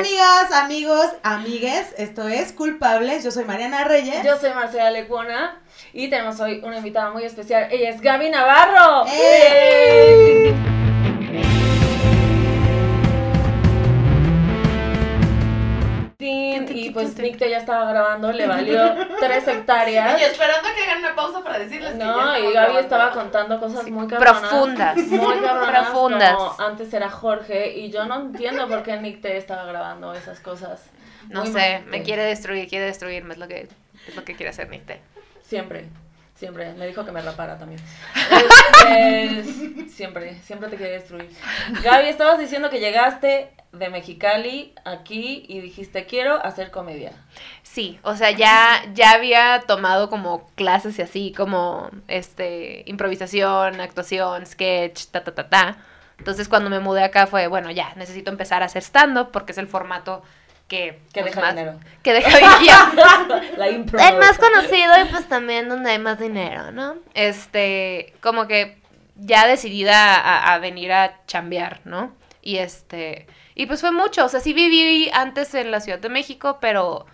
amigas, amigos, amigues. Esto es Culpables. Yo soy Mariana Reyes. Yo soy Marcela Lecuona y tenemos hoy una invitada muy especial. Ella es Gaby Navarro. ¡Eh! Tin, Y pues Nicte ya estaba grabando, le valió tres hectáreas. Y esperando que hagan una pausa para decirles que ya No, estamos y Gaby grabando. estaba contando cosas muy cabronas. profundas. Muy cabronas. Profundas. Como antes era Jorge y yo no entiendo por qué Nicte estaba grabando esas cosas. No Muy sé, mal. me quiere destruir, quiere destruirme, es lo que, es lo que quiere hacer Nicte. Siempre, siempre. Me dijo que me rapara también. Siempre, siempre te quiere destruir. Gaby, estabas diciendo que llegaste de Mexicali aquí y dijiste, quiero hacer comedia. Sí, o sea, ya, ya había tomado como clases y así, como este, improvisación, actuación, sketch, ta, ta, ta, ta. Entonces cuando me mudé acá fue, bueno, ya, necesito empezar a hacer stand-up porque es el formato que... Que pues, deja más- dinero. Que deja dinero. La impro. el más conocido y pues también donde hay más dinero, ¿no? Este, como que ya decidida a, a venir a chambear, ¿no? Y este, y pues fue mucho, o sea, sí viví antes en la Ciudad de México, pero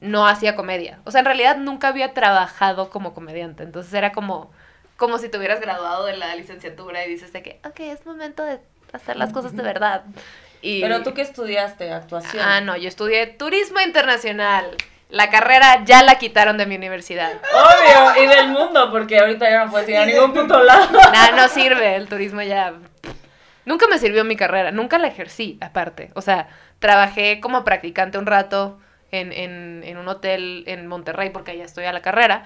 no hacía comedia. O sea, en realidad nunca había trabajado como comediante, entonces era como, como si te hubieras graduado de la licenciatura y dices de que, ok, es momento de hacer las cosas de verdad. Y... Pero tú qué estudiaste, actuación. Ah, no, yo estudié turismo internacional. La carrera ya la quitaron de mi universidad. Obvio, y del mundo, porque ahorita ya no puedes ir a ningún puto lado. Nada, no sirve, el turismo ya... Nunca me sirvió mi carrera, nunca la ejercí aparte. O sea, trabajé como practicante un rato en, en, en un hotel en Monterrey porque allá estoy a la carrera.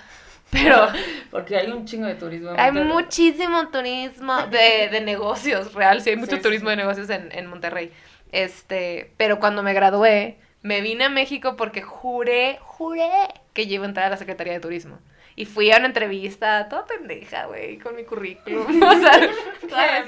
Pero Porque hay un chingo de turismo. en hay Monterrey. muchísimo turismo de, de negocios, real, sí, hay mucho Sí, turismo sí. de negocios en, en Monterrey. Este, pero cuando me gradué, me vine a México porque juré, juré que yo iba a entrar a la Secretaría de Turismo. Y fui a una entrevista toda pendeja, güey, con mi currículum. O sea, toda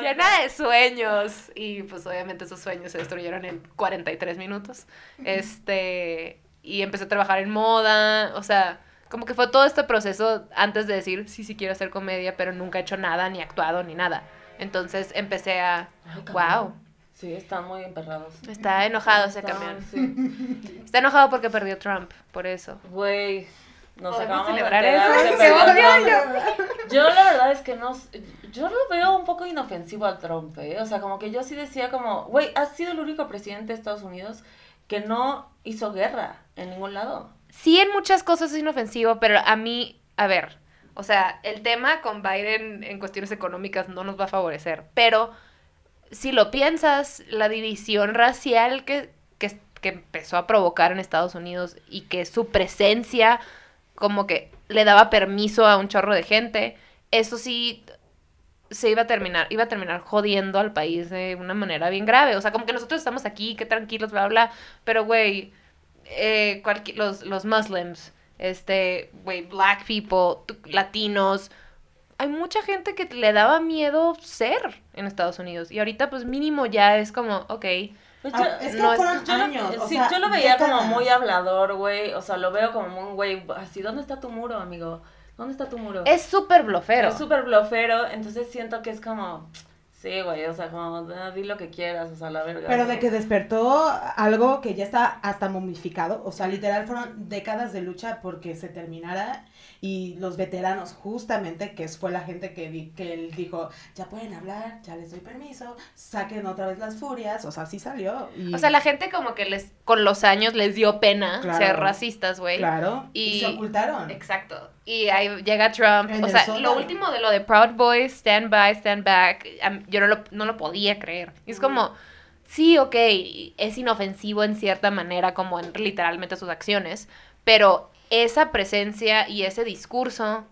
llena de sueños. Y pues obviamente esos sueños se destruyeron en 43 minutos. Este, y empecé a trabajar en moda. O sea, como que fue todo este proceso antes de decir, sí, sí quiero hacer comedia, pero nunca he hecho nada, ni actuado, ni nada. Entonces empecé a, Ay, wow. Sí, están muy emperrados. está enojado ese Están, camión. Sí. Está enojado porque perdió Trump, por eso. Güey, nos ¿Podemos acabamos de celebrar eso? Yo la verdad es que no, yo lo veo un poco inofensivo al Trump, ¿eh? O sea, como que yo sí decía como, güey, has sido el único presidente de Estados Unidos que no hizo guerra en ningún lado. Sí, en muchas cosas es inofensivo, pero a mí, a ver, o sea, el tema con Biden en cuestiones económicas no nos va a favorecer, pero si lo piensas, la división racial que, que, empezó a provocar en Estados Unidos y que su presencia como que le daba permiso a un chorro de gente, eso sí se iba a terminar, iba a terminar jodiendo al país de una manera bien grave. O sea, como que nosotros estamos aquí, qué tranquilos, bla, bla, pero güey, eh, cualqui- los, los muslims, este, güey, black people, latinos, hay mucha gente que le daba miedo ser en Estados Unidos. Y ahorita, pues mínimo ya es como, ok. Pues Ah, es que no es- fueron yo, lo- años. o sí, sea, yo lo veía como décadas. muy hablador, güey. O sea, lo veo como un güey así, ¿dónde está tu muro, amigo? ¿Dónde está tu muro? Es súper blofero. Es súper blofero, entonces siento que es como, sí, güey, o sea, como, "Ah, di lo que quieras, o sea, la verga. Pero de que despertó algo que ya está hasta momificado, o sea, literal fueron décadas de lucha porque se terminara y los veteranos justamente, que fue la gente que, di- que él dijo, ya pueden hablar, ya les doy permiso, saquen otra vez las furias, o sea, sí salió. y- O sea, la gente como que les, con los años les dio pena Claro. ser racistas, güey. Claro, y, Y- se ocultaron. Exacto. Y ahí llega Trump. En o sea, lo último de lo de Proud Boys, Stand By, Stand Back, yo no lo, no lo podía creer. Y es como, sí, ok, es inofensivo en cierta manera, como en literalmente sus acciones, pero esa presencia y ese discurso,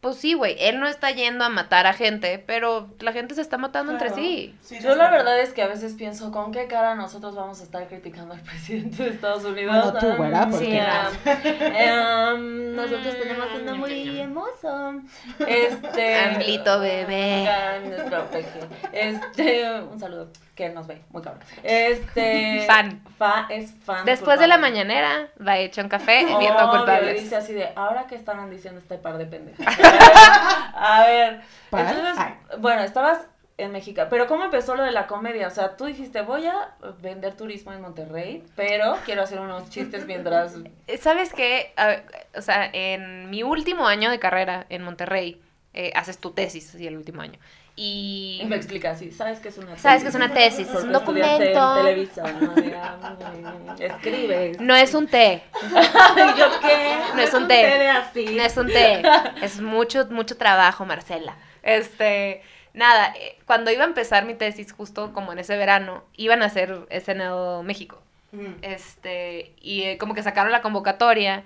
pues sí, güey, él no está yendo a matar a gente, pero la gente se está matando entre sí. Sí, Yo la verdad es que a veces pienso, ¿con qué cara nosotros vamos a estar criticando al presidente de Estados Unidos? Bueno, tú, güera, Um, porque- sí, um, um, nosotros tenemos uno muy hermoso. Este... Amblito bebé. Este, un saludo, que nos ve, muy cabrón. Este... Fan. Fa, es fan. Después de la mañanera, va hecho un café viendo Obvio, culpables. dice así de, ahora que estaban diciendo este par de pendejas. a ver, ¿Par? entonces, Ay. bueno, estabas en México. Pero ¿cómo empezó lo de la comedia? O sea, tú dijiste, voy a vender turismo en Monterrey, pero quiero hacer unos chistes mientras... ¿Sabes qué? Ver, o sea, en mi último año de carrera en Monterrey, eh, haces tu tesis, así el último año. Y... Y me explica así, ¿sabes qué es una tesis? ¿Sabes qué es una tesis? Es un documento. En Televisa, ¿no? Mira, mm, escribes. No es un té, ¿Y yo qué? No es un té té. de así. no es un té, es mucho, mucho trabajo, Marcela. Este, nada, eh, cuando iba a empezar mi tesis, justo como en ese verano, iban a hacer SNL México. Mm. Este, y eh, como que sacaron la convocatoria.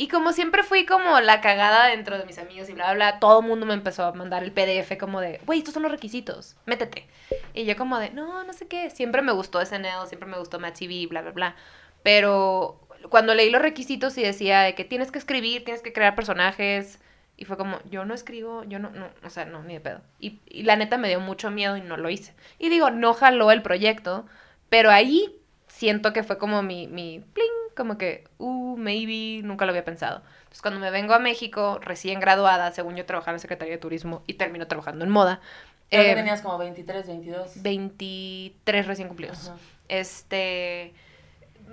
Y como siempre fui como la cagada dentro de mis amigos y bla, bla, bla, todo el mundo me empezó a mandar el PDF como de, güey, estos son los requisitos, métete. Y yo como de, no, no sé qué, siempre me gustó SNL, siempre me gustó Matt TV, bla, bla, bla. Pero cuando leí los requisitos y decía de que tienes que escribir, tienes que crear personajes, y fue como, yo no escribo, yo no, no, o sea, no, ni de pedo. Y, y la neta me dio mucho miedo y no lo hice. Y digo, no jaló el proyecto, pero ahí siento que fue como mi, mi pling, como que, uh, maybe, nunca lo había pensado. Entonces, cuando me vengo a México, recién graduada, según yo trabajaba en la Secretaría de Turismo y termino trabajando en moda, Creo que eh, tenías como 23, 22. 23 recién cumplidos. Ajá. Este,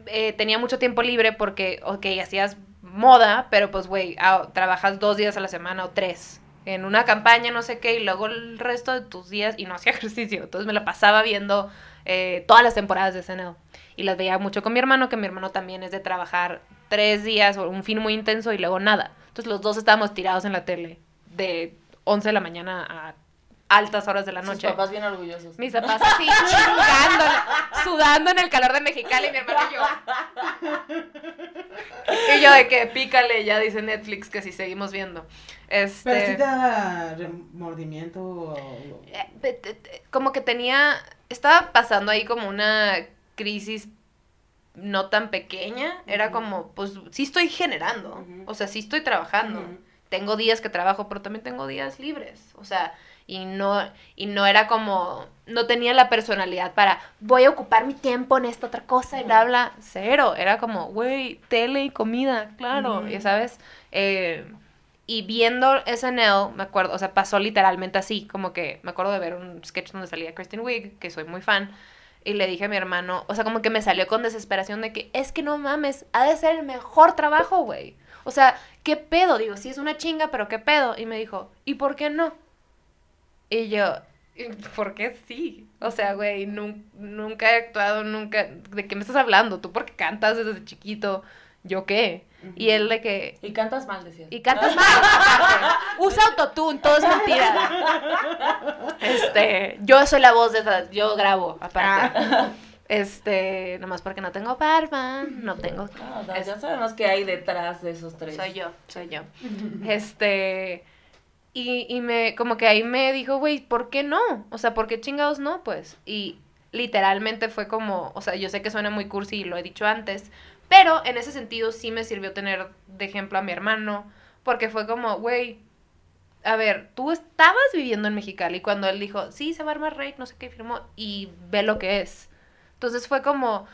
eh, tenía mucho tiempo libre porque, ok, hacías moda, pero pues, güey, trabajas dos días a la semana o tres en una campaña, no sé qué, y luego el resto de tus días, y no hacía ejercicio, entonces me la pasaba viendo eh, todas las temporadas de SNL. Y las veía mucho con mi hermano, que mi hermano también es de trabajar tres días o un fin muy intenso y luego nada. Entonces los dos estábamos tirados en la tele de 11 de la mañana a altas horas de la noche. papás bien orgullosos. Mis papás así chingando, sudando en el calor de Mexicali y mi hermano y yo. Y yo de que pícale, ya dice Netflix que si seguimos viendo. Este, Pero sí te da remordimiento o... eh, como que tenía, estaba pasando ahí como una crisis no tan pequeña, era como, pues sí estoy generando, o sea, sí estoy trabajando. Tengo días que trabajo, pero también tengo días libres, o sea, y no y no era como no tenía la personalidad para voy a ocupar mi tiempo en esta otra cosa y bla bla, cero, era como, güey, tele y comida, claro, Ujú. ya sabes. Eh, y viendo SNL, me acuerdo, o sea, pasó literalmente así, como que me acuerdo de ver un sketch donde salía Kristen Wiig, que soy muy fan, y le dije a mi hermano, o sea, como que me salió con desesperación de que es que no mames, ha de ser el mejor trabajo, güey. O sea, ¿qué pedo? Digo, sí es una chinga, pero ¿qué pedo? Y me dijo, ¿y por qué no? Y yo, ¿por qué sí? O sea, güey, nun- nunca he actuado, nunca... ¿De qué me estás hablando? ¿Tú porque cantas desde chiquito? ¿Yo qué? Y él de que... Y cantas mal, decías. Y cantas mal. Usa autotune, todo es mentira. Este, yo soy la voz de esa- yo grabo, aparte. Este, nomás porque no tengo barba, no tengo. No, es- ya sabemos qué hay detrás de esos tres. soy yo, soy yo. Este, y, y me, como que ahí me dijo, güey, ¿por qué no? O sea, ¿por qué chingados no? Pues, y literalmente fue como, o sea, yo sé que suena muy cursi y lo he dicho antes, pero en ese sentido sí me sirvió tener de ejemplo a mi hermano, porque fue como, güey, a ver, tú estabas viviendo en Mexicali cuando él dijo, sí, se va a armar Rake, no sé qué, firmó, y ve lo que es. Entonces fue como,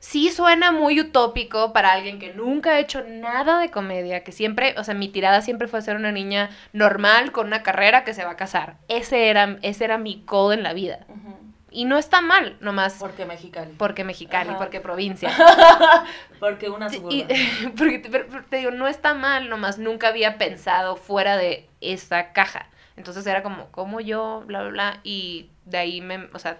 sí suena muy utópico para alguien que nunca ha hecho nada de comedia, que siempre, o sea, mi tirada siempre fue ser una niña normal con una carrera que se va a casar. Ese era, ese era mi goal en la vida. Y no está mal, nomás Porque Mexicali. porque Mexicali, Ajá. porque provincia. Porque una Sí, suburban. y- porque te, te digo, no está mal, nomás nunca había pensado fuera de esa caja. Entonces era como, como yo, bla, bla, bla. Y de ahí me, o sea,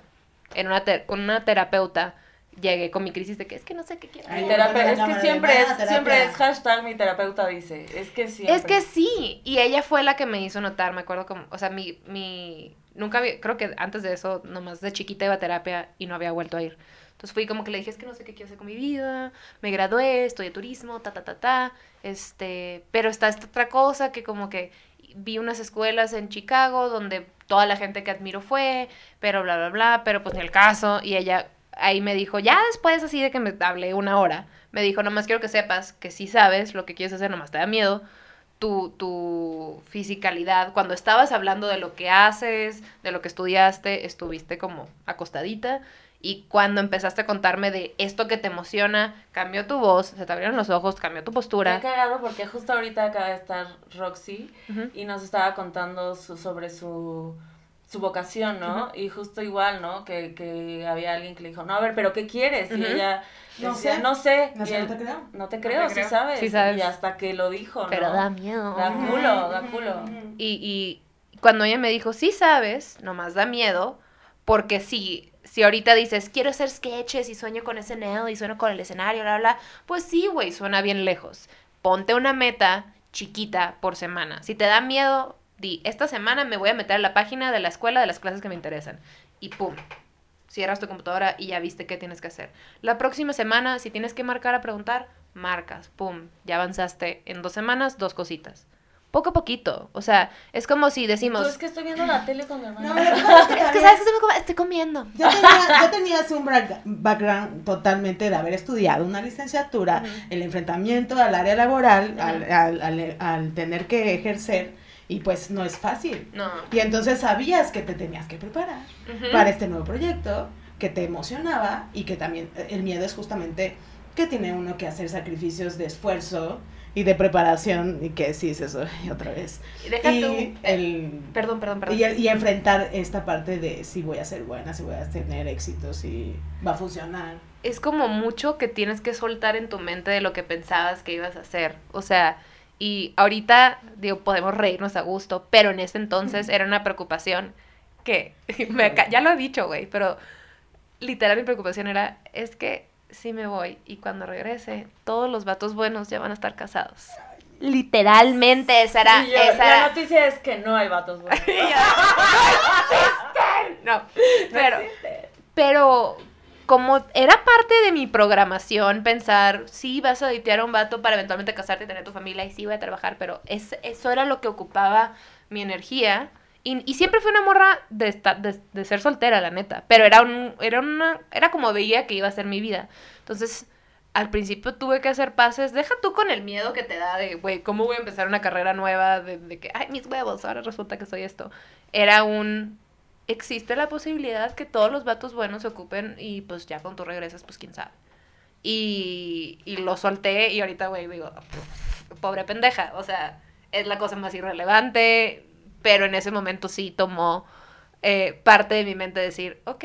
en una te- con una terapeuta llegué con mi crisis de que es que no sé qué quiero. Ay, Mi hacer". terapeuta- es que siempre es, siempre es hashtag mi terapeuta dice. Es que siempre. Es que sí, y ella fue la que me hizo notar, me acuerdo como, o sea, mi, mi, nunca había, creo que antes de eso, nomás de chiquita iba a terapia y no había vuelto a ir. Entonces fui como que le dije, es que no sé qué quiero hacer con mi vida, me gradué, estudié turismo, ta, ta, ta, ta, este, pero está esta otra cosa que como que vi unas escuelas en Chicago donde toda la gente que admiro fue, pero bla, bla, bla, pero pues ni el caso, y ella ahí me dijo, ya después así de que me hablé una hora, me dijo, nomás quiero que sepas que sí sabes lo que quieres hacer, nomás te da miedo, tu, tu fisicalidad, cuando estabas hablando de lo que haces, de lo que estudiaste, estuviste como acostadita. Y cuando empezaste a contarme de esto que te emociona, cambió tu voz, se te abrieron los ojos, cambió tu postura. cagado porque justo ahorita acaba de estar Roxy Ujú. y nos estaba contando su- sobre su su vocación, ¿no? Y justo igual, ¿no? Que, que había alguien que le dijo, no, a ver, pero ¿qué quieres? Y ella No decía, sé. no sé. No Y sé, él, no te creo. no te creo, te sí creo. sabes. Sí sabes. Y hasta que lo dijo, ¿no? Pero da miedo. Da culo, da culo. Y, y cuando ella me dijo, sí sabes, nomás da miedo, porque si, si ahorita dices, quiero hacer sketches y sueño con SNL y sueño con el escenario, bla, bla, pues sí, güey, suena bien lejos. Ponte una meta chiquita por semana. Si te da miedo, di, esta semana me voy a meter a la página de la escuela de las clases que me interesan. Y pum, cierras tu computadora y ya viste qué tienes que hacer. La próxima semana, si tienes que marcar a preguntar, marcas, pum, ya avanzaste en dos semanas, dos cositas. Poco a poquito, o sea, es como si decimos, Tú, es que estoy viendo la tele con mi hermana. No, es que es que también- sabes que estoy, com- estoy comiendo. Yo tenía, yo tenía así un background totalmente de haber estudiado una licenciatura, el enfrentamiento al área laboral, al, al- al- al tener que ejercer, y pues no es fácil. No. Y entonces sabías que te tenías que preparar para este nuevo proyecto, que te emocionaba y que también eh, el miedo es justamente que tiene uno que hacer sacrificios de esfuerzo y de preparación, y que sí es eso, y otra vez. Deja y tú- el Perdón, perdón, perdón. y, y enfrentar esta parte de si voy a ser buena, si voy a tener éxito, si va a funcionar. Es como mucho que tienes que soltar en tu mente de lo que pensabas que ibas a hacer. O sea, y ahorita, digo, podemos reírnos a gusto, pero en ese entonces era una preocupación que, me ya lo he dicho, güey, pero literal mi preocupación era, es que si me voy y cuando regrese, todos los vatos buenos ya van a estar casados. Literalmente, esa era, yo, esa la era, noticia es que no hay vatos buenos. no, pero, existe. pero como era parte de mi programación pensar, sí, vas a datear a un vato para eventualmente casarte y tener tu familia y sí voy a trabajar, pero es, eso era lo que ocupaba mi energía. Y, siempre fui una morra de, esta- de, de ser soltera, la neta. Pero era, un, era, una, era como veía que iba a ser mi vida. Entonces, al principio tuve que hacer pases. Deja tú con el miedo que te da de, güey, ¿cómo voy a empezar una carrera nueva? De, de que, ay, mis huevos, ahora resulta que soy esto. Era un, existe la posibilidad que todos los vatos buenos se ocupen y pues ya cuando tú regresas, pues quién sabe. Y, y lo solté y ahorita, güey, digo, "Pff, pobre pendeja, o sea, es la cosa más irrelevante, pero en ese momento sí tomó eh, parte de mi mente decir, ok,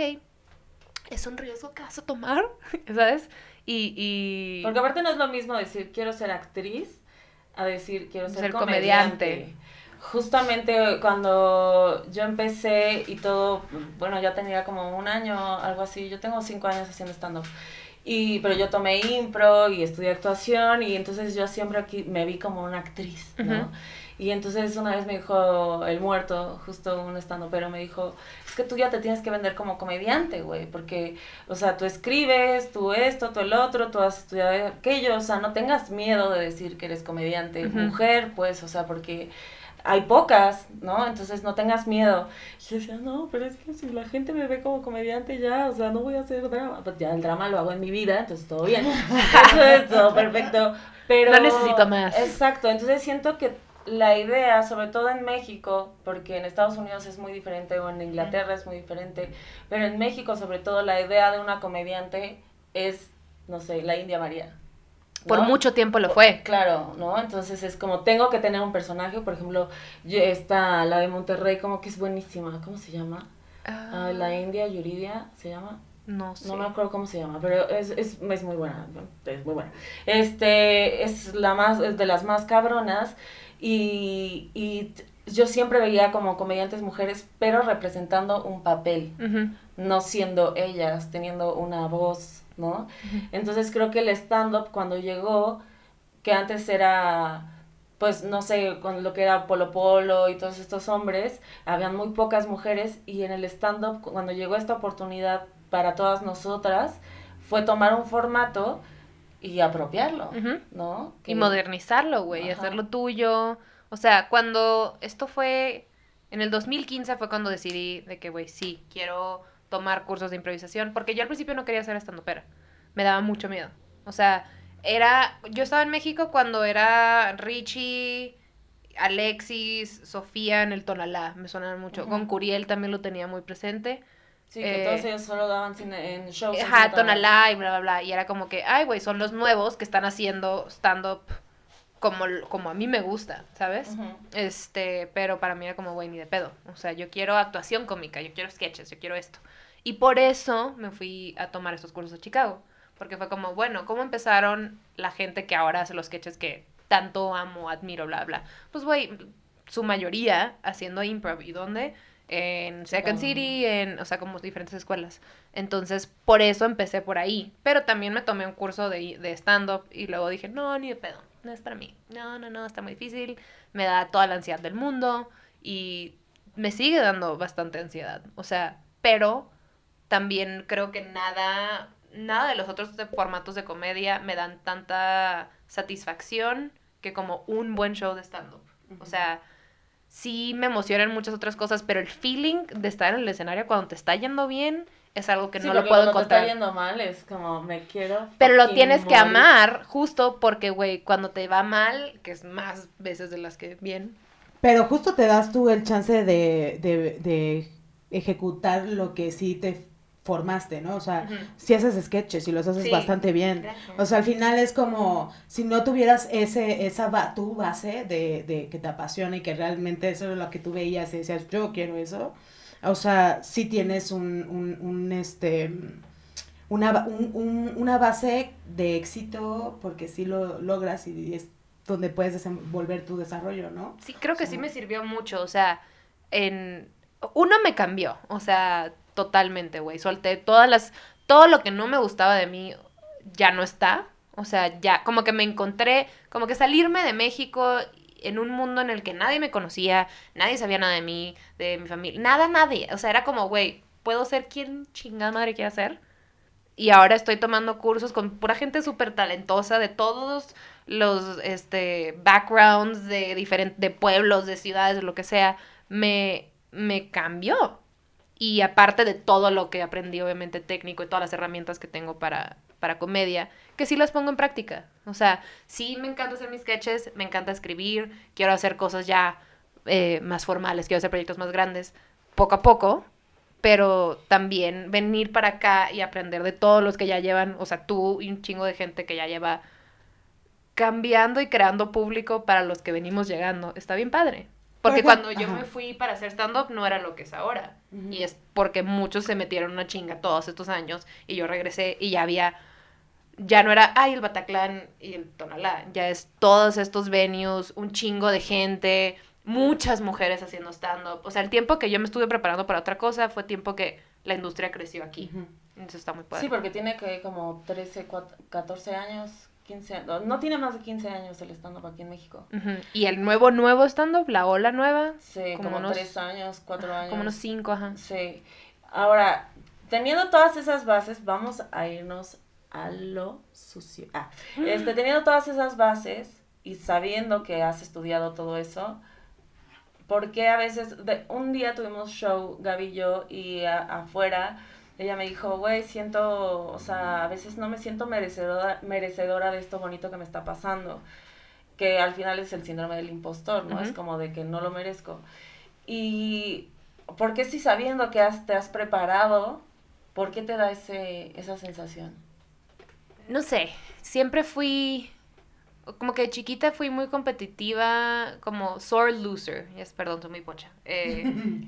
es un riesgo que vas a tomar, ¿sabes? Y, y... Porque aparte no es lo mismo decir quiero ser actriz a decir quiero ser, Ser comediante. comediante. Justamente cuando yo empecé y todo, bueno, ya tenía como un año, algo así, yo tengo cinco años haciendo stand-up. Y, pero yo tomé impro y estudié actuación y entonces yo siempre aquí me vi como una actriz, ¿no? Ujú. Y entonces una vez me dijo el muerto, justo un estando, pero me dijo, es que tú ya te tienes que vender como comediante, güey, porque, o sea, tú escribes, tú esto, tú el otro, tú has estudiado aquello, o sea, no tengas miedo de decir que eres comediante, Ujú. mujer, pues, o sea, porque hay pocas, ¿no? Entonces no tengas miedo. Y yo decía, no, pero es que si la gente me ve como comediante ya, o sea, no voy a hacer drama. Pues ya el drama lo hago en mi vida, entonces todo bien. Entonces todo perfecto. Pero... No necesito más. Exacto, entonces siento que la idea, sobre todo en México, porque en Estados Unidos es muy diferente o en Inglaterra es muy diferente, pero en México sobre todo la idea de una comediante es, no sé, la India María. Por ¿no? mucho tiempo lo fue. Claro, ¿no? Entonces es como tengo que tener un personaje, por ejemplo, yo, esta, la de Monterrey, como que es buenísima, ¿cómo se llama? Ah, la India Yuridia, ¿se llama? No sé. No me acuerdo cómo se llama, pero es, es, es muy buena, es muy buena. Este, es la más, es de las más cabronas y, y yo siempre veía como comediantes mujeres, pero representando un papel, no siendo ellas, teniendo una voz, ¿no? Entonces creo que el stand-up cuando llegó, que antes era, pues no sé, con lo que era Polo Polo y todos estos hombres, habían muy pocas mujeres y en el stand-up, cuando llegó esta oportunidad para todas nosotras, fue tomar un formato y apropiarlo. ¿no? Y modernizarlo, güey, hacerlo tuyo. O sea, cuando esto fue, en el 2015 fue cuando decidí de que, güey, sí, quiero tomar cursos de improvisación, porque yo al principio no quería ser estandopera, me daba mucho miedo. O sea, era, yo estaba en México cuando era Richie, Alexis, Sofía en el Tonalá, me sonaban mucho. Con Curiel también lo tenía muy presente. Sí, que eh, todos ellos solo daban cine en shows. Ajá. Tonalá y bla, bla, bla. Y era como que, ay, güey, son los nuevos que están haciendo stand-up como, como a mí me gusta, ¿sabes? Este, pero para mí era como, güey, ni de pedo. O sea, yo quiero actuación cómica, yo quiero sketches, yo quiero esto. Y por eso me fui a tomar estos cursos a Chicago. Porque fue como, bueno, ¿cómo empezaron la gente que ahora hace los sketches que tanto amo, admiro, bla, bla? Pues, güey, su mayoría haciendo improv. ¿Y dónde? En Second. City, en, o sea, como diferentes escuelas. Entonces, por eso empecé por ahí. Pero también me tomé un curso de, de stand-up y luego dije, no, ni de pedo, no es para mí. No, no, no, está muy difícil. Me da toda la ansiedad del mundo y me sigue dando bastante ansiedad. O sea, pero también creo que nada, nada de los otros de- formatos de comedia me dan tanta satisfacción que como un buen show de stand-up. O sea, sí me emocionan muchas otras cosas, pero el feeling de estar en el escenario cuando te está yendo bien es algo que Sí, no lo puedo encontrar. te está yendo mal es como, me quiero. Pero lo tienes que morir. amar justo porque, güey, cuando te va mal, que es más veces de las que bien. Pero justo te das tú el chance de, de, de ejecutar lo que sí te formaste, ¿no? O sea, Ujú. si haces sketches y los haces Sí. bastante bien. Gracias. O sea, al final es como si no tuvieras ese, esa ba- tu base de, de que te apasiona y que realmente eso es lo que tú veías y decías, yo quiero eso. O sea, sí tienes un, un, un, este, una, un- una base de éxito porque sí lo logras y es donde puedes desenvolver tu desarrollo, ¿no? Sí, creo que sí me sirvió mucho, o sea, en... Uno me cambió, o sea, totalmente, güey. Solté todas las... Todo lo que no me gustaba de mí ya no está. O sea, ya, como que me encontré, como que salirme de México en un mundo en el que nadie me conocía, nadie sabía nada de mí, de mi familia, nada, nadie. O sea, era como, güey, puedo ser quien chingada madre quiera ser. Y ahora estoy tomando cursos con pura gente súper talentosa de todos los este, backgrounds de diferentes de pueblos, de ciudades, de lo que sea. Me, me cambió. Y aparte de todo lo que aprendí, obviamente técnico y todas las herramientas que tengo para, para comedia, que sí las pongo en práctica. O sea, sí me encanta hacer mis sketches, me encanta escribir, quiero hacer cosas ya eh, más formales, quiero hacer proyectos más grandes, poco a poco, pero también venir para acá y aprender de todos los que ya llevan, o sea, tú y un chingo de gente que ya lleva cambiando y creando público para los que venimos llegando. Está bien padre. Porque cuando yo ajá. me fui para hacer stand-up no era lo que es ahora. Y es porque muchos se metieron una chinga todos estos años y yo regresé y ya había, ya no era, ay, el Bataclan y el Tonalá, ya es todos estos venues, un chingo de gente, muchas mujeres haciendo stand-up. O sea, el tiempo que yo me estuve preparando para otra cosa fue tiempo que la industria creció aquí. Eso está muy padre. Sí, porque tiene que como 13, 4, 14 años, 15 años. No tiene más de 15 años el stand-up aquí en México. Y el nuevo, nuevo stand-up, la ola nueva, Sí, Como como, unos- 3 años, 4 años. como unos cinco, ajá. Sí. Ahora, teniendo todas esas bases, vamos a irnos a lo sucio. Ah, este, teniendo todas esas bases y sabiendo que has estudiado todo eso, ¿por qué a veces, de- un día tuvimos show, Gaby y yo, y a- afuera, ella me dijo, güey, siento, o sea, a veces no me siento merecedora, merecedora de esto bonito que me está pasando, que al final es el síndrome del impostor, ¿no? Es como de que no lo merezco. Y, ¿por qué si sabiendo que has- te has preparado, por qué te da ese, esa sensación? no sé, siempre fui, como que de chiquita fui muy competitiva, como sore loser, yes, perdón, soy muy pocha. Eh,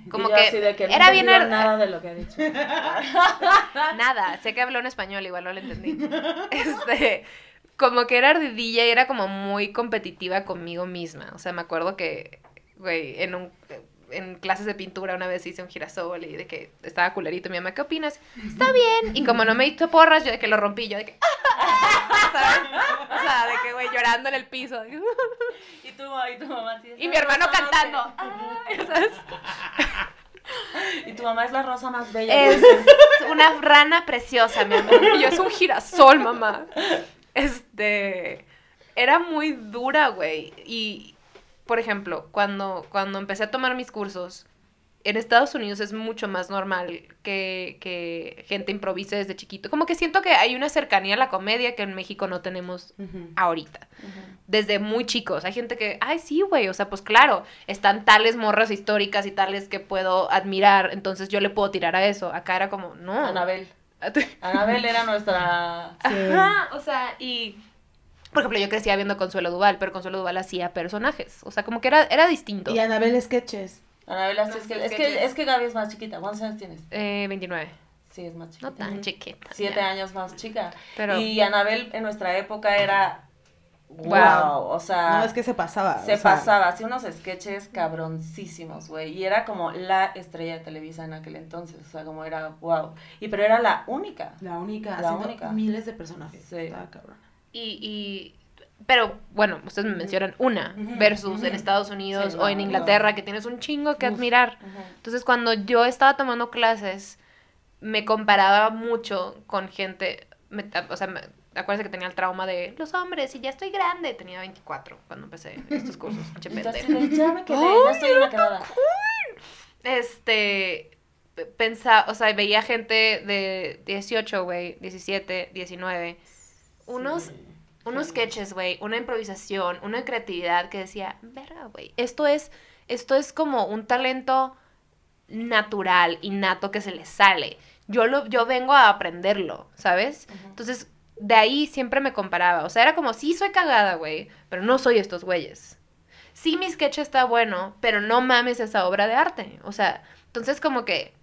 como que, que no era bien... ar- nada de lo que ha dicho. Nada, sé que habló en español, igual no lo entendí. Este, como que era ardidilla y era como muy competitiva conmigo misma. O sea, me acuerdo que, güey, en un en clases de pintura una vez hice un girasol y de que estaba culerito. Mi mamá, ¿qué opinas? Está bien. Y como no me hizo porras, yo de que lo rompí, yo de que... ¿sabes? O sea, de que, güey, llorando en el piso. de que- y, tu, y tu mamá así, Y mi hermano "Es la rosa cantando. Y tu mamá es la rosa más bella. Es una rana preciosa, mi amor. Y yo es un girasol, mamá. Este. Era muy dura, güey. Y, por ejemplo, cuando, cuando empecé a tomar mis cursos, en Estados Unidos es mucho más normal que, que gente improvise desde chiquito. Como que siento que hay una cercanía a la comedia que en México no tenemos ahorita desde muy chicos. Hay gente que, ay, sí, güey, o sea, pues claro, están tales morras históricas y tales que puedo admirar, entonces yo le puedo tirar a eso. Acá era como, no. Anabel. Anabel era nuestra... Sí. Ajá, o sea, y Por ejemplo, yo crecía viendo Consuelo Duval, pero Consuelo Duval hacía personajes. O sea, como que era, era distinto. Y Anabel Sketches. Anabela, sí, No, es, que, es, que, que- es que Gaby es más chiquita. ¿Cuántos años tienes? Eh, 29. Sí, es más chiquita. No tan chiquita. Siete ya. años más chica. Pero- Y Anabel en nuestra época era. Wow. Wow. O sea. No, es que se pasaba. Se o sea, pasaba, hacía unos sketches cabroncísimos, güey. Y era como la estrella de Televisa en aquel entonces. O sea, como era wow. Y pero era la única. La única, La única. miles de personajes. Sí. Estaba cabrón. Y, y- pero bueno, ustedes me mencionan una versus en Estados Unidos Sí, o en no, Inglaterra, no. que tienes un chingo que Uf. admirar. Entonces, cuando yo estaba tomando clases, me comparaba mucho con gente, me- o sea, me- acuérdense que tenía el trauma de los hombres y ya estoy grande. Tenía 24 cuando empecé estos cursos. pinche ya me quedé, ya estoy una quedada. Este, pensaba, o sea, veía gente de 18, güey, 17, 19. Unos, Sí. unos sketches, güey, una improvisación, una creatividad que decía, verga, güey, esto es, esto es como un talento natural, innato que se le sale. Yo lo, yo vengo a aprenderlo, ¿sabes? Entonces, de ahí siempre me comparaba. O sea, era como, sí soy cagada, güey, pero no soy estos güeyes. Sí, mi sketch está bueno, pero no mames esa obra de arte. O sea, entonces como que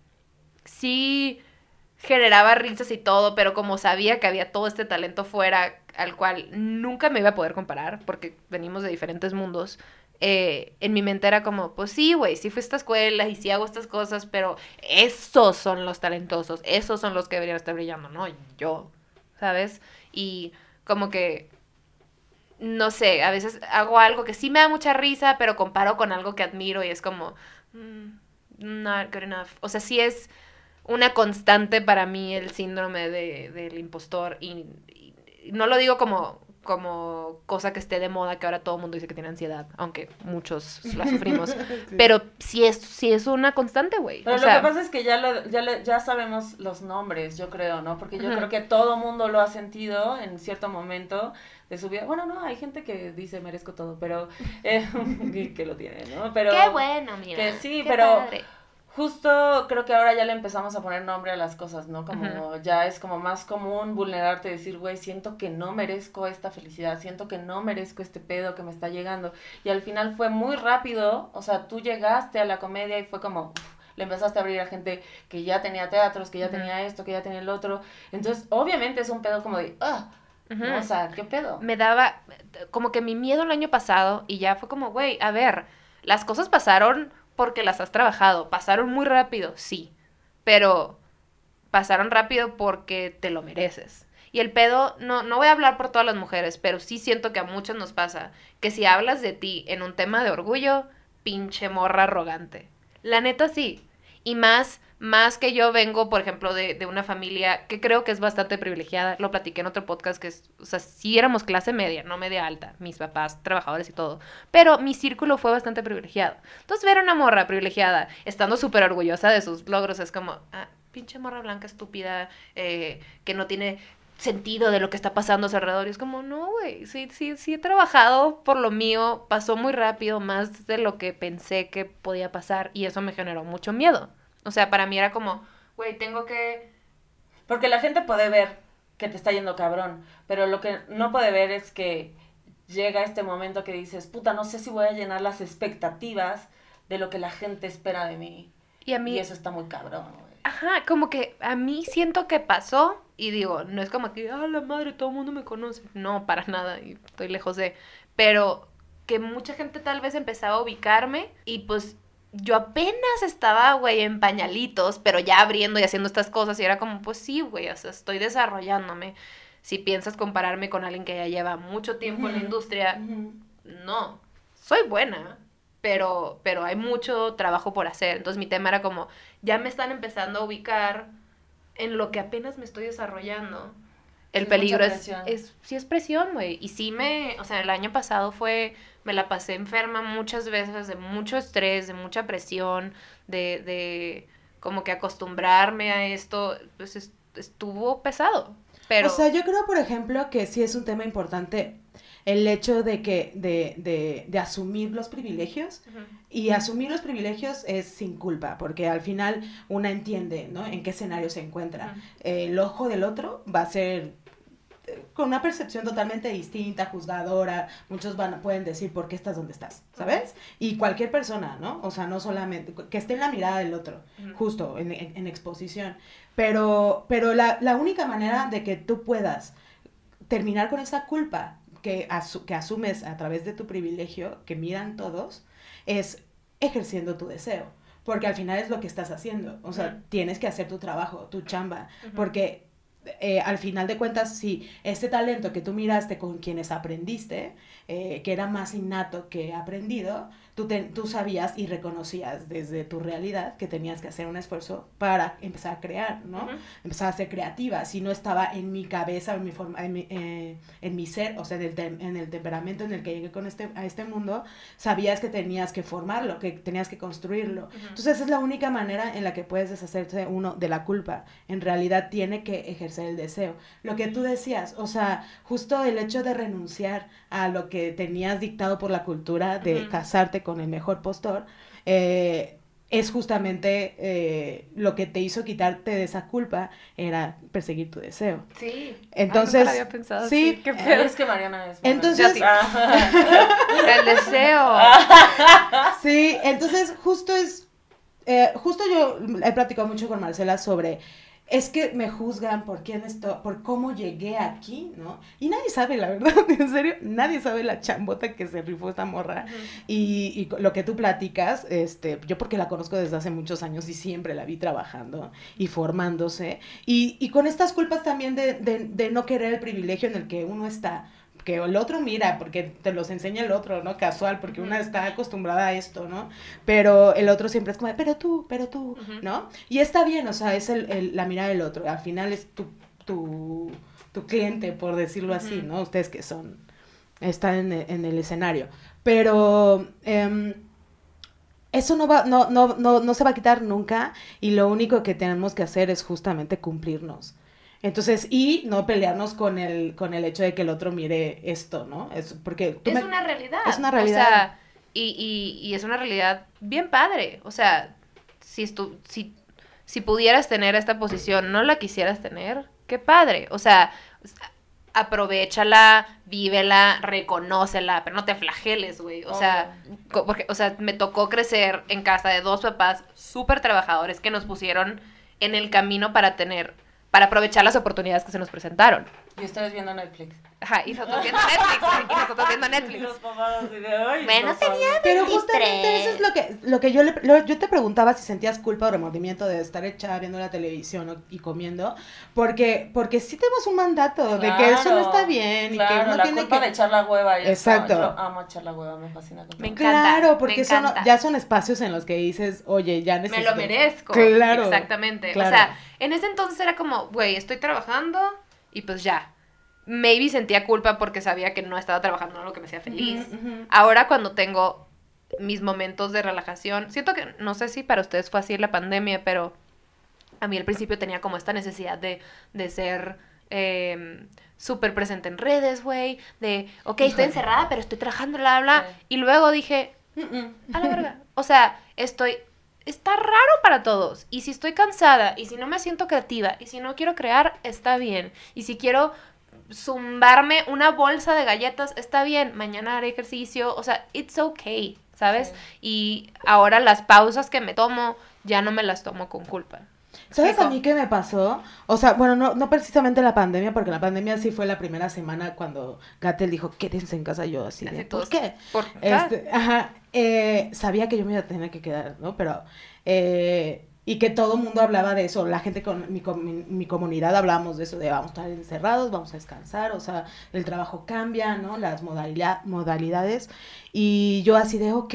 sí generaba risas y todo, pero como sabía que había todo este talento fuera al cual nunca me iba a poder comparar, porque venimos de diferentes mundos, eh, en mi mente era como, pues sí, güey, sí fui a esta escuela y sí hago estas cosas, pero esos son los talentosos, esos son los que deberían estar brillando, no yo, ¿sabes? Y como que, no sé, a veces hago algo que sí me da mucha risa, pero comparo con algo que admiro y es como, mm, not good enough. O sea, sí es una constante para mí el síndrome de, del impostor y, y- y no lo digo como como cosa que esté de moda que ahora todo el mundo dice que tiene ansiedad, aunque muchos la sufrimos, Sí. pero sí es sí es una constante, güey. Pero O lo sea, que pasa es que ya, lo- ya, le- ya sabemos los nombres, yo creo, ¿no? Porque yo creo que todo mundo lo ha sentido en cierto momento de su vida. Bueno, no, hay gente que dice merezco todo, pero eh, que lo tiene, ¿no? Pero qué bueno, mira. que sí, qué pero- padre. Justo creo que ahora ya le empezamos a poner nombre a las cosas, ¿no? Como ya es como más común vulnerarte y decir, güey, siento que no merezco esta felicidad, siento que no merezco este pedo que me está llegando. Y al final fue muy rápido, o sea, tú llegaste a la comedia y fue como, uf, le empezaste a abrir a gente que ya tenía teatros, que ya tenía esto, que ya tenía el otro. Entonces, obviamente es un pedo como de, ah, Ujú. ¿no? o sea, ¿qué pedo? me daba como que mi miedo el año pasado y ya fue como, güey, a ver, las cosas pasaron porque las has trabajado, pasaron muy rápido, sí, pero pasaron rápido porque te lo mereces. Y el pedo, no, no voy a hablar por todas las mujeres, pero sí siento que a muchas nos pasa que si hablas de ti en un tema de orgullo, pinche morra arrogante. La neta sí. Y más, más que yo vengo, por ejemplo, de, de una familia que creo que es bastante privilegiada. Lo platiqué en otro podcast que es, o sea, sí éramos clase media, no media alta, mis papás, trabajadores y todo. Pero mi círculo fue bastante privilegiado. Entonces ver a una morra privilegiada, estando súper orgullosa de sus logros, es como, ah, pinche morra blanca estúpida, eh, que no tiene sentido de lo que está pasando a su alrededor. Y es como, no, güey, sí, sí, sí he trabajado por lo mío, pasó muy rápido, más de lo que pensé que podía pasar, y eso me generó mucho miedo. O sea, para mí era como, güey, tengo que... Porque la gente puede ver que te está yendo cabrón, pero lo que no puede ver es que llega este momento que dices, puta, no sé si voy a llenar las expectativas de lo que la gente espera de mí. Y a mí... Y eso está muy cabrón, güey. Ajá, como que a mí siento que pasó y digo, no es como que, ah, la madre, todo el mundo me conoce. No, para nada, y estoy lejos de... Pero que mucha gente tal vez empezaba a ubicarme y pues yo apenas estaba, güey, en pañalitos, pero ya abriendo y haciendo estas cosas y era como, pues sí, güey, o sea, estoy desarrollándome. Si piensas compararme con alguien que ya lleva mucho tiempo en la industria, no, soy buena, pero, pero hay mucho trabajo por hacer. Entonces mi tema era como, ya me están empezando a ubicar en lo que apenas me estoy desarrollando. El Sí, peligro es, es, sí es presión, güey. Y sí me, o sea, el año pasado fue, me la pasé enferma muchas veces, de mucho estrés, de mucha presión, de, de como que acostumbrarme a esto, pues es- estuvo pesado. Pero, O sea, yo creo, por ejemplo, que sí es un tema importante el hecho de que, de, de, de asumir los privilegios. Y asumir los privilegios es sin culpa, porque al final una entiende, ¿no? En qué escenario se encuentra. El ojo del otro va a ser con una percepción totalmente distinta, juzgadora. Muchos van, pueden decir, ¿por qué estás donde estás? ¿Sabes? Y cualquier persona, ¿no? O sea, no solamente, que esté en la mirada del otro, justo, en, en- en exposición. Pero, pero la, la única manera de que tú puedas terminar con esa culpa que, asu- que asumes a través de tu privilegio, que miran todos, es ejerciendo tu deseo. Porque al final es lo que estás haciendo. O sea, tienes que hacer tu trabajo, tu chamba. Porque eh, al final de cuentas, si este talento que tú miraste con quienes aprendiste, eh, que era más innato que aprendido, tú, te- tú sabías y reconocías desde tu realidad que tenías que hacer un esfuerzo para empezar a crear, ¿no? Empezar a ser creativa, si no estaba en mi cabeza, en mi forma, en mi, eh, en mi ser, o sea, en el, tem- en el temperamento en el que llegué con este, a este mundo, sabías que tenías que formarlo, que tenías que construirlo. Ujú. Entonces esa es la única manera en la que puedes deshacerse uno de la culpa. En realidad tiene que ejercer el deseo. Lo que tú decías, o sea, justo el hecho de renunciar a lo que tenías dictado por la cultura de Ujú. casarte con el mejor postor, eh, es justamente eh, lo que te hizo quitarte de esa culpa, era perseguir tu deseo. Sí. Entonces, Ay, nunca lo había pensado sí, qué Eh, pedo. Es que Mariana es. Entonces- sí. El deseo. Sí, entonces justo es, eh, justo yo he platicado mucho con Marcela sobre, es que me juzgan por quién estoy, por cómo llegué aquí, ¿no? Y nadie sabe, la verdad, en serio, nadie sabe la chambota que se rifó esta morra. Y, y lo que tú platicas, este, yo porque la conozco desde hace muchos años y siempre la vi trabajando y formándose. Y, y con estas culpas también de, de, de no querer el privilegio en el que uno está. Que el otro mira, porque te los enseña el otro, ¿no? Casual, porque una Ujú. está acostumbrada a esto, ¿no? Pero el otro siempre es como, pero tú, pero tú. ¿no? Y está bien, o sea, es el, el- la mirada del otro. Al final es tu, tu, tu cliente, por decirlo así. ¿no? Ustedes que son, están en el, en el escenario. Pero em, eso no, va, no, no, no, no se va a quitar nunca y lo único que tenemos que hacer es justamente cumplirnos. Entonces, y no pelearnos con el, con el hecho de que el otro mire esto, ¿no? Es porque tú Es me- una realidad. es una O realidad. sea, y, y, y es una realidad bien padre. O sea, si, estu si, si pudieras tener esta posición, no la quisieras tener, qué padre. O sea, aprovechala, vívela, reconócela, pero no te flageles, güey. O sea, porque, o sea, me tocó crecer en casa de dos papás súper trabajadores que nos pusieron en el camino para tener, para aprovechar las oportunidades que se nos presentaron. Y ustedes viendo Netflix. Ajá, y nosotros viendo Netflix, y nosotros viendo Netflix. los papás así de, "Ay, Bueno, no sabes". Pero 23. justamente eso es lo que, lo que yo, le, lo- yo te preguntaba si sentías culpa o remordimiento de estar echada viendo la televisión o- y comiendo, porque, porque sí tenemos un mandato de que eso no está bien y que uno la tiene culpa que... de echar la hueva. y eso, Exacto. Yo amo echar la hueva, me fascina. Me encanta, Claro, porque me son, ya son espacios en los que dices, oye, ya Me necesito... lo merezco. Claro. Exactamente. claro. O sea, en ese entonces era como, güey, estoy trabajando y pues ya. Maybe sentía culpa porque sabía que no estaba trabajando en lo que me hacía feliz. Ahora cuando tengo mis momentos de relajación, siento que, no sé si para ustedes fue así la pandemia, pero a mí al principio tenía como esta necesidad de, de ser eh, súper presente en redes, güey, de, ok, estoy encerrada, pero estoy trabajando, bla, bla, Sí. y luego dije, Mm, mm. a la verga. O sea, estoy. Está raro para todos. Y si estoy cansada, y si no me siento creativa, y si no quiero crear, está bien. Y si quiero zumbarme una bolsa de galletas, está bien. Mañana haré ejercicio. O sea, it's okay, ¿sabes? Sí. Y ahora las pausas que me tomo, ya no me las tomo con culpa. ¿Sabes a mí qué me pasó? O sea, bueno, no, no precisamente la pandemia, porque la pandemia sí fue la primera semana cuando Gatel dijo, quédense en casa yo así. de, ¿Por qué? Por Este, ajá, eh, sabía que yo me iba a tener que quedar, ¿no? Pero, eh, y que todo el mundo hablaba de eso, la gente con mi, mi, mi comunidad hablábamos de eso, de vamos a estar encerrados, vamos a descansar, o sea, el trabajo cambia, ¿no? Las modalidad, modalidades, y yo así de, ok,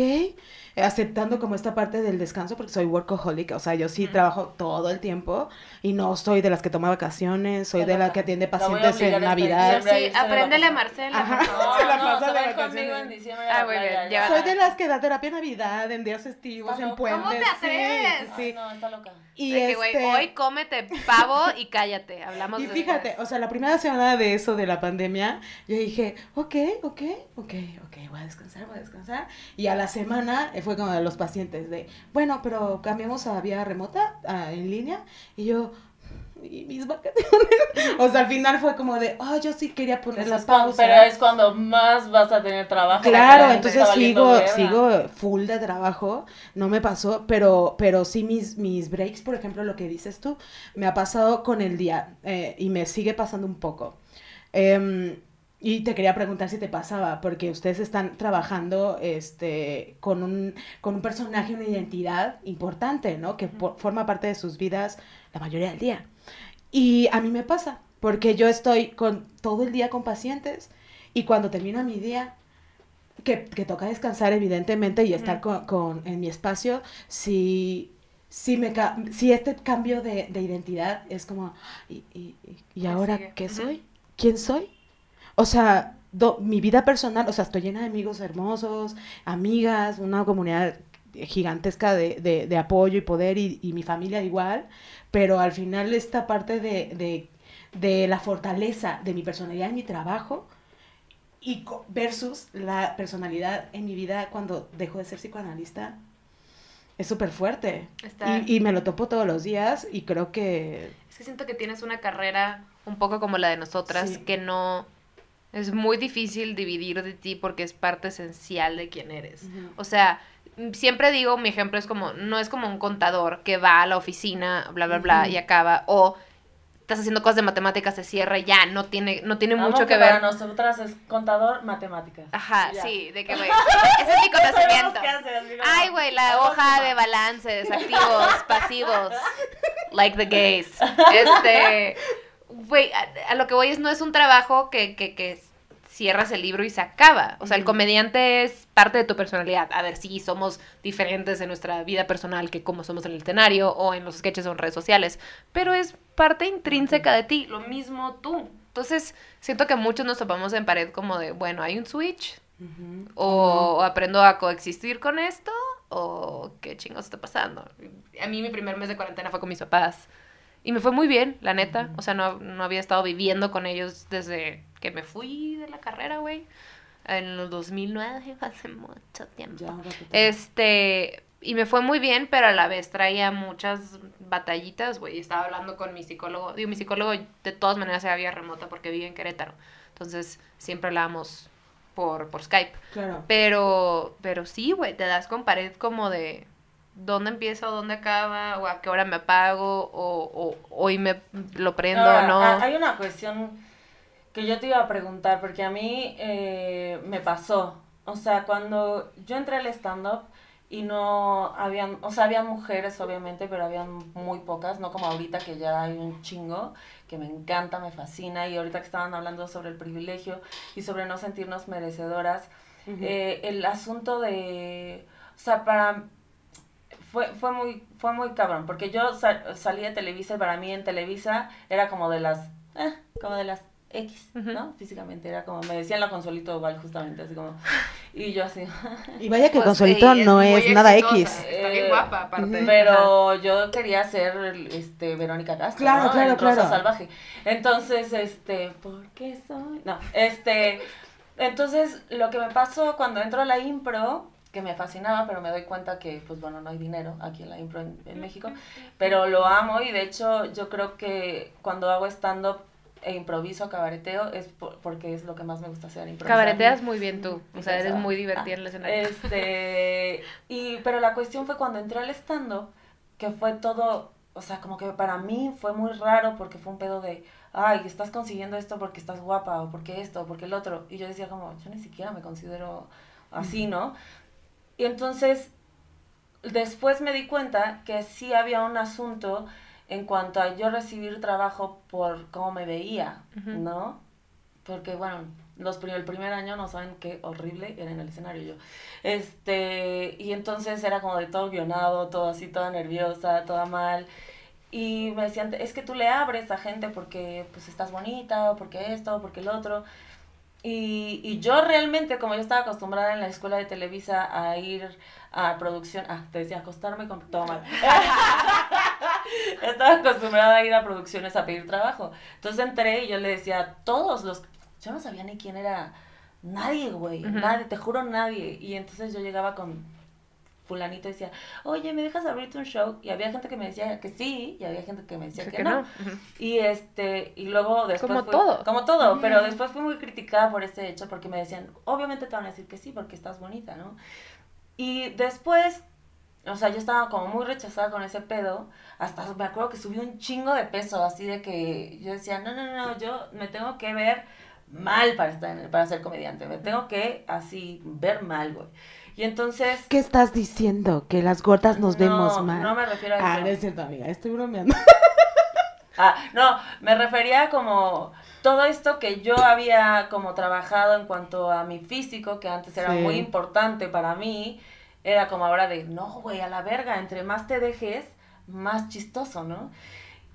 aceptando como esta parte del descanso, porque soy workaholic, o sea, yo sí Ujú. trabajo todo el tiempo, y no soy de las que toma vacaciones, soy de la que atiende pacientes en Navidad. Sí, apréndele a. Marcela. Ajá. favor. Se la No, pasa no, de vacaciones. conmigo en diciembre. Ah, a la muy bien, playa, ya. Soy de las que da terapia en Navidad, en días festivos, Está en loca. puentes. ¿Cómo te atreves? sí, sí. no, está loca. Y De que, güey, este, hoy cómete pavo y cállate. Hablamos y después. fíjate, o sea, la primera semana de eso, de la pandemia, yo dije, ok, ok, ok, ok, voy a descansar, voy a descansar. Y a la semana fue como de los pacientes de, bueno, pero cambiamos a vía remota, a- en línea. Y yo, y mis vacaciones. o sea, al final fue como de, oh, yo sí quería poner Eso la es cuando- pausa. pero es cuando más vas a tener trabajo. Claro, entonces sigo, sigo full de trabajo, no me pasó, pero, pero sí mis, mis breaks, por ejemplo, lo que dices tú, me ha pasado con el día eh, y me sigue pasando un poco. Em, y te quería preguntar si te pasaba, porque ustedes están trabajando este, con, un, con un personaje, una identidad importante, ¿no? Que po- forma parte de sus vidas la mayoría del día. Y a mí me pasa, porque yo estoy con, todo el día con pacientes y cuando termina mi día, que, que toca descansar evidentemente y estar con, con- en mi espacio, si, si, me, si este cambio de, de identidad es como, ¿y, y, y- y ¿Qué ahora qué soy? ¿Quién soy? O sea, do- mi vida personal, o sea, estoy llena de amigos hermosos, amigas, una comunidad gigantesca de, de- de apoyo y poder y, y mi familia igual, pero al final esta parte de, de, la fortaleza de mi personalidad en mi trabajo y versus la personalidad en mi vida cuando dejo de ser psicoanalista es súper fuerte. Está- Y, y me lo topo todos los días y creo que... Es que siento que tienes una carrera un poco como la de nosotras, Sí. que no... Es muy difícil dividir de ti porque es parte esencial de quién eres. O sea, siempre digo, mi ejemplo es como, no es como un contador que va a la oficina, bla, bla, bla, y acaba, o estás haciendo cosas de matemáticas, se cierra y ya, no tiene, no tiene mucho que Para ver. nosotras es contador, matemáticas. Ajá, Ya. sí, de que, güey, ese es mi conocimiento. Hacer. Ay, güey, la Vamos, hoja de balances, activos, pasivos, like the gays. Este, güey, a, a lo que voy es, no es un trabajo que, que, que cierras el libro y se acaba. O sea, el comediante es parte de tu personalidad. A ver, sí, somos diferentes en nuestra vida personal que como somos en el escenario o en los sketches o en redes sociales, pero es parte intrínseca de ti, lo mismo tú. Entonces, siento que muchos nos topamos en pared como de, bueno, hay un switch, o aprendo a coexistir con esto, o qué chingos está pasando. A mí mi primer mes de cuarentena fue con mis papás. Y me fue muy bien, la neta. O sea, no, no había estado viviendo con ellos desde que me fui de la carrera, güey. En el 2009, hace mucho tiempo. Ya. Este, y me fue muy bien, pero a la vez traía muchas batallitas, güey. Estaba hablando con mi psicólogo. Digo, mi psicólogo de todas maneras era vía remota porque vive en Querétaro. Entonces, siempre hablábamos por, por Skype. Claro. Pero, pero sí, güey, te das con pared como de dónde empieza o dónde acaba, o a qué hora me apago, o, o hoy me lo prendo Ahora, o no. ha- Hay una cuestión que yo te iba a preguntar, porque a mí eh, me pasó. O sea, cuando yo entré al stand-up y no habían, o sea, habían mujeres obviamente, pero habían muy pocas, no como ahorita que ya hay un chingo, que me encanta, me fascina, y ahorita que estaban hablando sobre el privilegio y sobre no sentirnos merecedoras, eh, el asunto de, o sea, para fue, fue muy fue muy cabrón porque yo sa- salí de Televisa y para mí en Televisa era como de las eh, como de las X. ¿no? Físicamente era como me decían la consolito oval justamente así como y yo así Y vaya que Pues, Consolito sí, no es nada exitosa, X. Está bien Eh, guapa, aparte. pero yo quería ser este Verónica Castro, Claro, ¿no? claro, En Rosa claro. Salvaje. Entonces, este, ¿por qué soy? No, este, entonces lo que me pasó cuando entro a la impro, que me fascinaba, pero me doy cuenta que, pues bueno, no hay dinero aquí en la impro en, en México, pero lo amo y de hecho yo creo que cuando hago stand-up e improviso, cabareteo, es por- porque es lo que más me gusta hacer, improvisar. Cabareteas muy bien tú. O sea, eres muy divertida en el escenario. Este, y, pero la cuestión fue cuando entré al stand que fue todo, o sea, como que para mí fue muy raro porque fue un pedo de, ay, estás consiguiendo esto porque estás guapa, o porque esto, o porque el otro. Y yo decía como, yo ni siquiera me considero así, ¿no? Y entonces, después me di cuenta que sí había un asunto en cuanto a yo recibir trabajo por cómo me veía. ¿no? Porque, bueno, los el primer año no saben qué horrible era en el escenario yo. Este, y entonces era como de todo guionado, todo así, toda nerviosa, toda mal. Y me decían, es que tú le abres a gente porque pues estás bonita, o porque esto, o porque el otro. Y, y yo realmente, como yo estaba acostumbrada en la escuela de Televisa a ir a producción, ah, te decía acostarme con todo mal. estaba acostumbrada a ir a producciones a pedir trabajo. Entonces entré y yo le decía a todos los, yo no sabía ni quién era nadie, güey, nadie, te juro nadie. Y entonces yo llegaba con fulanito decía, oye, ¿me dejas abrirte un show? Y había gente que me decía que sí, y había gente que me decía Sí que, que no. no. Y este, y luego después Como fui- todo. Como todo, pero después fui muy criticada por ese hecho porque me decían, obviamente te van a decir que sí porque estás bonita, ¿no? Y después, o sea, yo estaba como muy rechazada con ese pedo, hasta me acuerdo que subí un chingo de peso, así de que yo decía, no, no, no, yo me tengo que ver mal para estar para ser comediante, me tengo que así ver mal, güey. Y entonces ¿Qué estás diciendo? Que las gordas nos vemos mal. No me refiero a eso. Ah, no es cierto, amiga, estoy bromeando. Ah, no, me refería como todo esto que yo había como trabajado en cuanto a mi físico, que antes era Sí. muy importante para mí, era como ahora de, no, güey, a la verga, entre más te dejes, más chistoso, ¿no?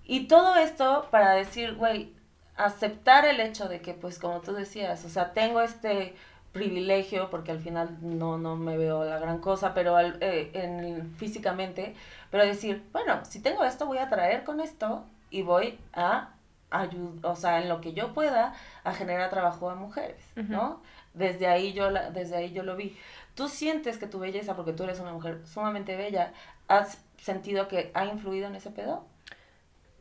Y todo esto para decir, güey, aceptar el hecho de que, pues, como tú decías, o sea, tengo este privilegio, porque al final no, no me veo la gran cosa, pero al- eh, en, físicamente, pero decir, bueno, si tengo esto, voy a traer con esto y voy a ayudar, o sea, en lo que yo pueda, a generar trabajo a mujeres, ¿no? Desde ahí yo la, desde ahí yo lo vi. Tú sientes que tu belleza, porque tú eres una mujer sumamente bella, ¿has sentido que ha influido en ese pedo?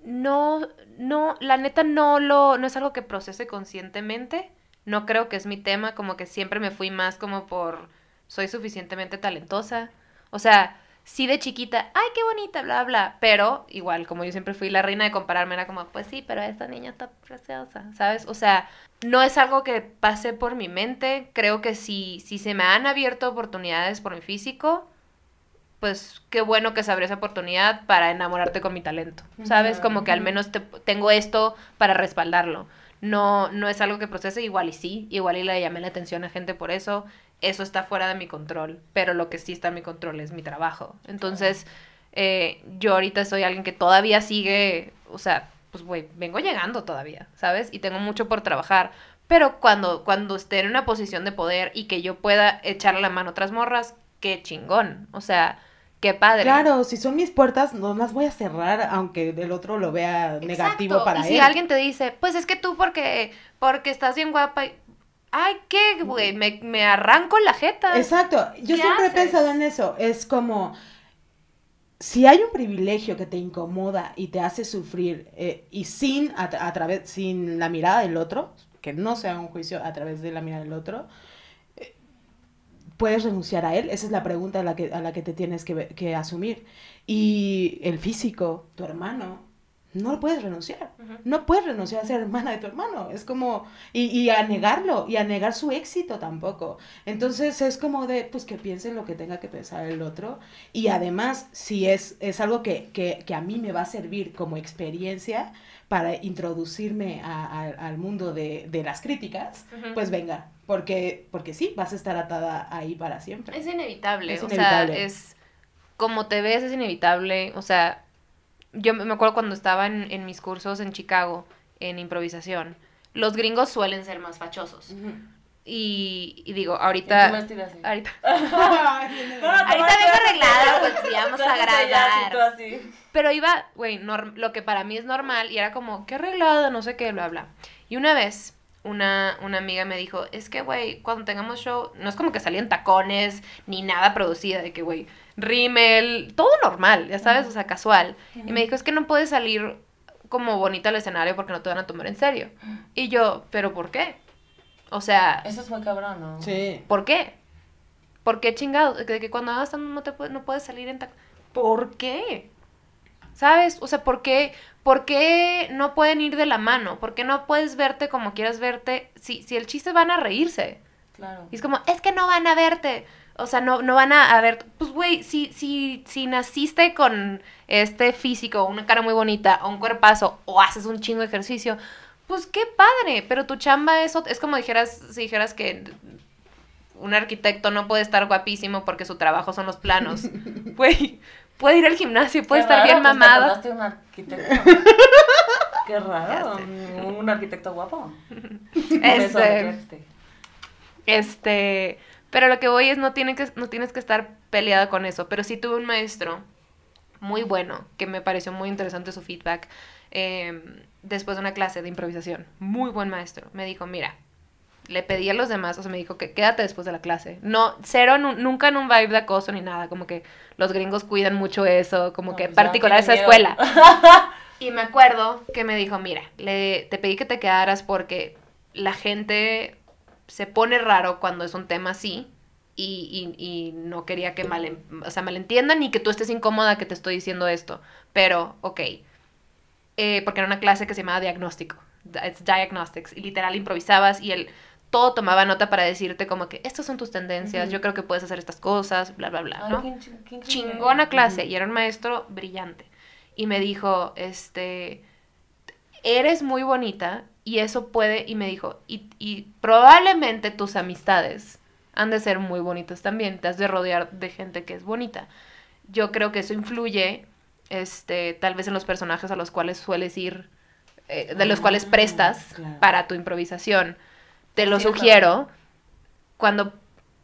No, no, la neta no lo, no es algo que procese conscientemente. No creo que es mi tema, como que siempre me fui más como por soy suficientemente talentosa. O sea, sí de chiquita, ay, qué bonita, bla, bla. Pero igual, como yo siempre fui la reina de compararme, era como, pues sí, pero esta niña está preciosa, ¿sabes? O sea, no es algo que pase por mi mente. Creo que si, si se me han abierto oportunidades por mi físico, pues qué bueno que se abrió esa oportunidad para enamorarte con mi talento, ¿sabes? Como que al menos te- tengo esto para respaldarlo. No, no es algo que procese, igual y sí, igual y le llamé la atención a gente por eso, eso está fuera de mi control, pero lo que sí está en mi control es mi trabajo. Entonces, eh, yo ahorita soy alguien que todavía sigue, o sea, pues güey, vengo llegando todavía, ¿sabes? Y tengo mucho por trabajar, pero cuando, cuando esté en una posición de poder y que yo pueda echarle la mano a otras morras, qué chingón, o sea, qué padre. Claro, si son mis puertas, no las voy a cerrar, aunque el otro lo vea negativo para y si él. alguien te dice, pues es que tú porque, porque estás bien guapa, y- ay, ¿qué, güey? Me, me arranco la jeta. Exacto, yo ¿Qué siempre he pensado en eso, es como, si hay un privilegio que te incomoda y te hace sufrir, eh, y sin, a, a través, sin la mirada del otro, que no sea un juicio a través de la mirada del otro, ¿puedes renunciar a él? Esa es la pregunta a la que, a la que te tienes que, que asumir. Y el físico, tu hermano, no lo puedes renunciar. Ujú. No puedes renunciar a ser hermana de tu hermano. Es como, y, y a negarlo, y a negar su éxito tampoco. Entonces es como de, pues que piense lo que tenga que pensar el otro. Y además, si es, es algo que, que, que a mí me va a servir como experiencia para introducirme a- a- al mundo de, de las críticas, Ujú. pues venga. Porque, porque sí, vas a estar atada ahí para siempre. Es inevitable, Es o sea, es como te ves es inevitable, o sea, yo me acuerdo cuando estaba en, en mis cursos en Chicago, en improvisación, los gringos suelen ser más fachosos. Y, y digo, Y tú ahorita... Ahorita, ahorita vengo arreglada, pues sí, vamos a. Pero iba, güey, lo que para mí es normal y era como, qué arreglada, no sé qué, bla, bla. Y una vez, una, una amiga me dijo, es que, güey, cuando tengamos show, no es como que salían tacones ni nada producida, de que, güey, rímel, todo normal, ya sabes, o sea, casual. Y me dijo, es que no puedes salir como bonita al escenario porque no te van a tomar en serio. Y yo, ¿pero por qué? O sea, Eso es muy cabrón, ¿no? Sí. ¿por qué? ¿Por qué chingado? De que cuando hagas no te puedes, no puedes salir en tac- ¿Por qué? ¿Sabes? O sea, ¿por qué, ¿por qué no pueden ir de la mano? ¿Por qué no puedes verte como quieras verte? Si, si el chiste van a reírse. Claro. Y es como, es que no van a verte. O sea, no, no van a, a ver. Pues, güey, si, si, si naciste con este físico, una cara muy bonita, o un cuerpazo, o haces un chingo de ejercicio, pues qué padre. Pero tu chamba es, es como dijeras, si dijeras que un arquitecto no puede estar guapísimo porque su trabajo son los planos. Güey, puede ir al gimnasio, puede Qué estar bien pues, te mamado. de un arquitecto. Qué raro. Un arquitecto guapo. Este, arquitecte. Este, pero lo que voy es no, que, no tienes que estar peleada con eso. Pero sí tuve un maestro muy bueno, que me pareció muy interesante su feedback, eh, después de una clase de improvisación. Muy buen maestro. Me dijo, mira, le pedí a los demás, o sea, me dijo que quédate después de la clase. No, cero, nu- nunca en un vibe de acoso ni nada, como que los gringos cuidan mucho eso, como No, que pues particular esa escuela. Y me acuerdo que me dijo, mira, le, te pedí que te quedaras porque la gente se pone raro cuando es un tema así y, y- y no quería que mal, o sea, malentiendan ni que tú estés incómoda que te estoy diciendo esto. Pero, ok, eh, porque era una clase que se llamaba diagnóstico, it's diagnostics, y literal improvisabas y él todo tomaba nota para decirte como que estas son tus tendencias, yo creo que puedes hacer estas cosas, bla, bla, bla, Ay, ¿no? qué ching- qué increíble. chingona clase y era un maestro brillante. Y me dijo, este, eres muy bonita y eso puede, y me dijo, y, y probablemente tus amistades han de ser muy bonitas también, te has de rodear de gente que es bonita. Yo creo que eso influye, este, tal vez en los personajes a los cuales sueles ir, eh, de los Ah, cuales prestas claro. para tu improvisación. Te lo sugiero, cuando,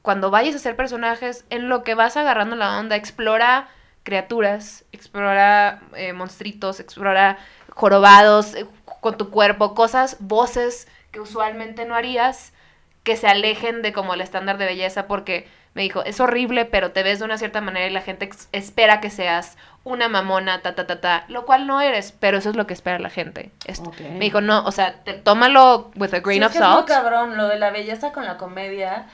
cuando vayas a hacer personajes, en lo que vas agarrando la onda, explora criaturas, explora eh, monstruitos, explora jorobados eh, con tu cuerpo, cosas, voces que usualmente no harías, que se alejen de como el estándar de belleza, porque me dijo, es horrible, pero te ves de una cierta manera y la gente espera que seas una mamona, ta, ta, ta, ta, lo cual no eres, pero eso es lo que espera la gente. Me dijo, no, o sea, te- tómalo with a grain Sí, of es que es muy salt. cabrón, lo de la belleza con la comedia.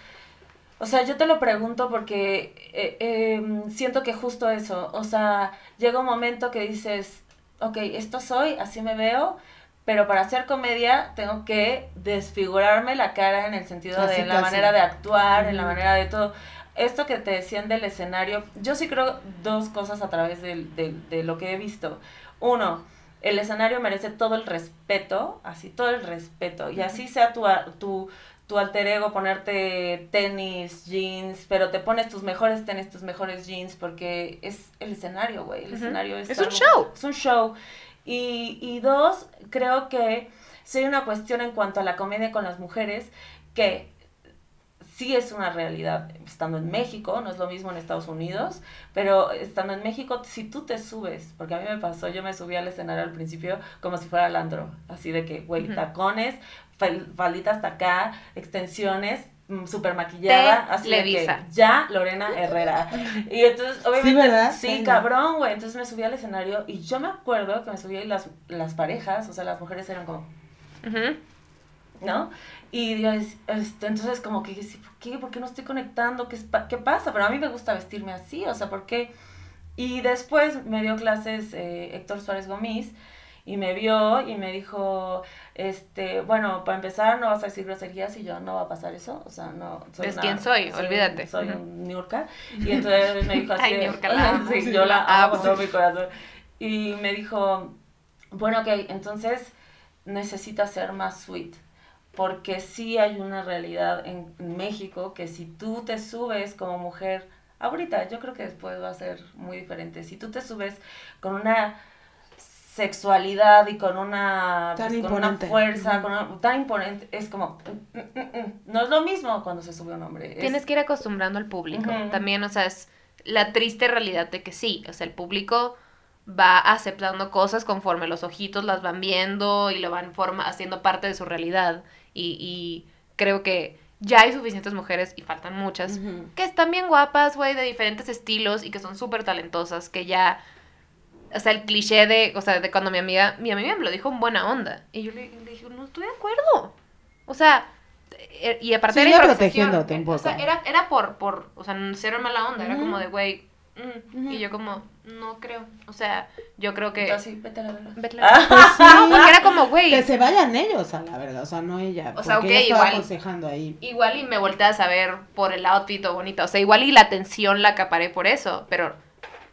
O sea, yo te lo pregunto porque eh, eh, siento que justo eso. O sea, llega un momento que dices, ok, esto soy, así me veo, pero para hacer comedia tengo que desfigurarme la cara en el sentido de la manera de actuar, en la manera de todo. Esto que te decían del escenario, yo sí creo dos cosas a través del- de lo que he visto. Uno, el escenario merece todo el respeto, así, todo el respeto. Y así sea tu, tu, tu alter ego, ponerte tenis, jeans, pero te pones tus mejores tenis, tus mejores jeans, porque es el escenario, güey. El Ujú. escenario es Es un show. Es un show. Y, y dos, creo que sí hay una cuestión en cuanto a la comedia con las mujeres que sí es una realidad estando en México, no es lo mismo en Estados Unidos, pero estando en México, si tú te subes, porque a mí me pasó, yo me subí al escenario al principio como si fuera Landro, así de que, güey, tacones, fal- faldita hasta acá, extensiones, mm, súper maquillada, así de que ya Lorena Herrera. Y entonces, obviamente, ¿verdad? sí, Sí. cabrón, güey, entonces me subí al escenario y yo me acuerdo que me subí y las, las parejas, o sea, las mujeres eran como. ¿no? Y este, entonces como que dije, ¿por qué? ¿Por qué no estoy conectando? ¿Qué, ¿Qué pasa? Pero a mí me gusta vestirme así, o sea, ¿por qué? Y después me dio clases eh, Héctor Suárez Gomis y me vio y me dijo, este, bueno, para empezar no vas a decir groserías y yo no va a pasar eso, o sea, no. Es quien soy, olvídate. Soy Ujú. un niurka. Y entonces me dijo así, Ay, niurka, la amo. sí, yo la amo con todo mi corazón. Y me dijo, bueno, ok, entonces necesitas ser más sweet. Porque sí hay una realidad en México que si tú te subes como mujer, ahorita yo creo que después va a ser muy diferente. Si tú te subes con una sexualidad y con una, Tan pues, con una imponente. fuerza, con una- tan imponente, es como, mm, mm, mm, no es lo mismo cuando se sube un hombre. es- Tienes que ir acostumbrando al público. También, o sea, es la triste realidad de que sí, o sea, el público va aceptando cosas conforme los ojitos las van viendo y lo van forma, haciendo parte de su realidad. Y, y creo que ya hay suficientes mujeres, y faltan muchas, que están bien guapas, güey, de diferentes estilos y que son súper talentosas, que ya... O sea, el cliché de, o sea, de cuando mi amiga, mi amiga me lo dijo en buena onda. Y yo le, le dije, no estoy de acuerdo. O sea, eh, y aparte Sigue era protegiéndote un poco. O sea, era, era por, por, o sea, cero mala onda, era Ujú. como de, güey, mm. Y yo como, no creo. O sea, yo creo que... Entonces, sí, vete a la verga. Vete Ah. la- Pues sí. No, porque era como, güey, Que se vayan ellos a la verga, o sea, no ella. O sea, porque ok, igual. aconsejando ahí. igual y me volteé a saber por el outfit o bonita. O sea, igual y la atención la acaparé por eso, pero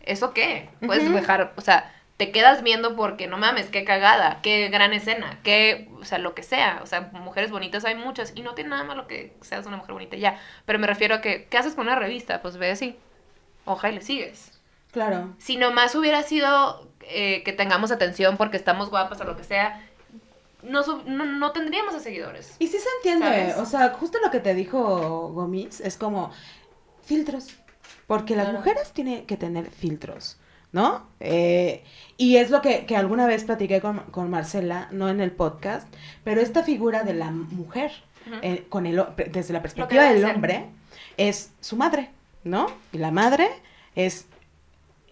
¿eso qué? Puedes dejar, o sea, te quedas viendo porque no mames, qué cagada, qué gran escena, qué, o sea, lo que sea. O sea, mujeres bonitas hay muchas y no tiene nada malo que seas una mujer bonita ya. Pero me refiero a que, ¿qué haces con una revista? Pues ve así. Ojalá y le sigues. Claro. Si nomás hubiera sido eh, que tengamos atención porque estamos guapas o lo que sea, no, no, no tendríamos a seguidores. Y sí se entiende, ¿Sabes? o sea, justo lo que te dijo Gomis es como filtros, porque las Claro. mujeres tienen que tener filtros, ¿no? Eh, y es lo que, que alguna vez platiqué con, con Marcela, no en el podcast, pero esta figura de la mujer, eh, con el, desde la perspectiva del ser. hombre, es su madre, ¿no? Y la madre es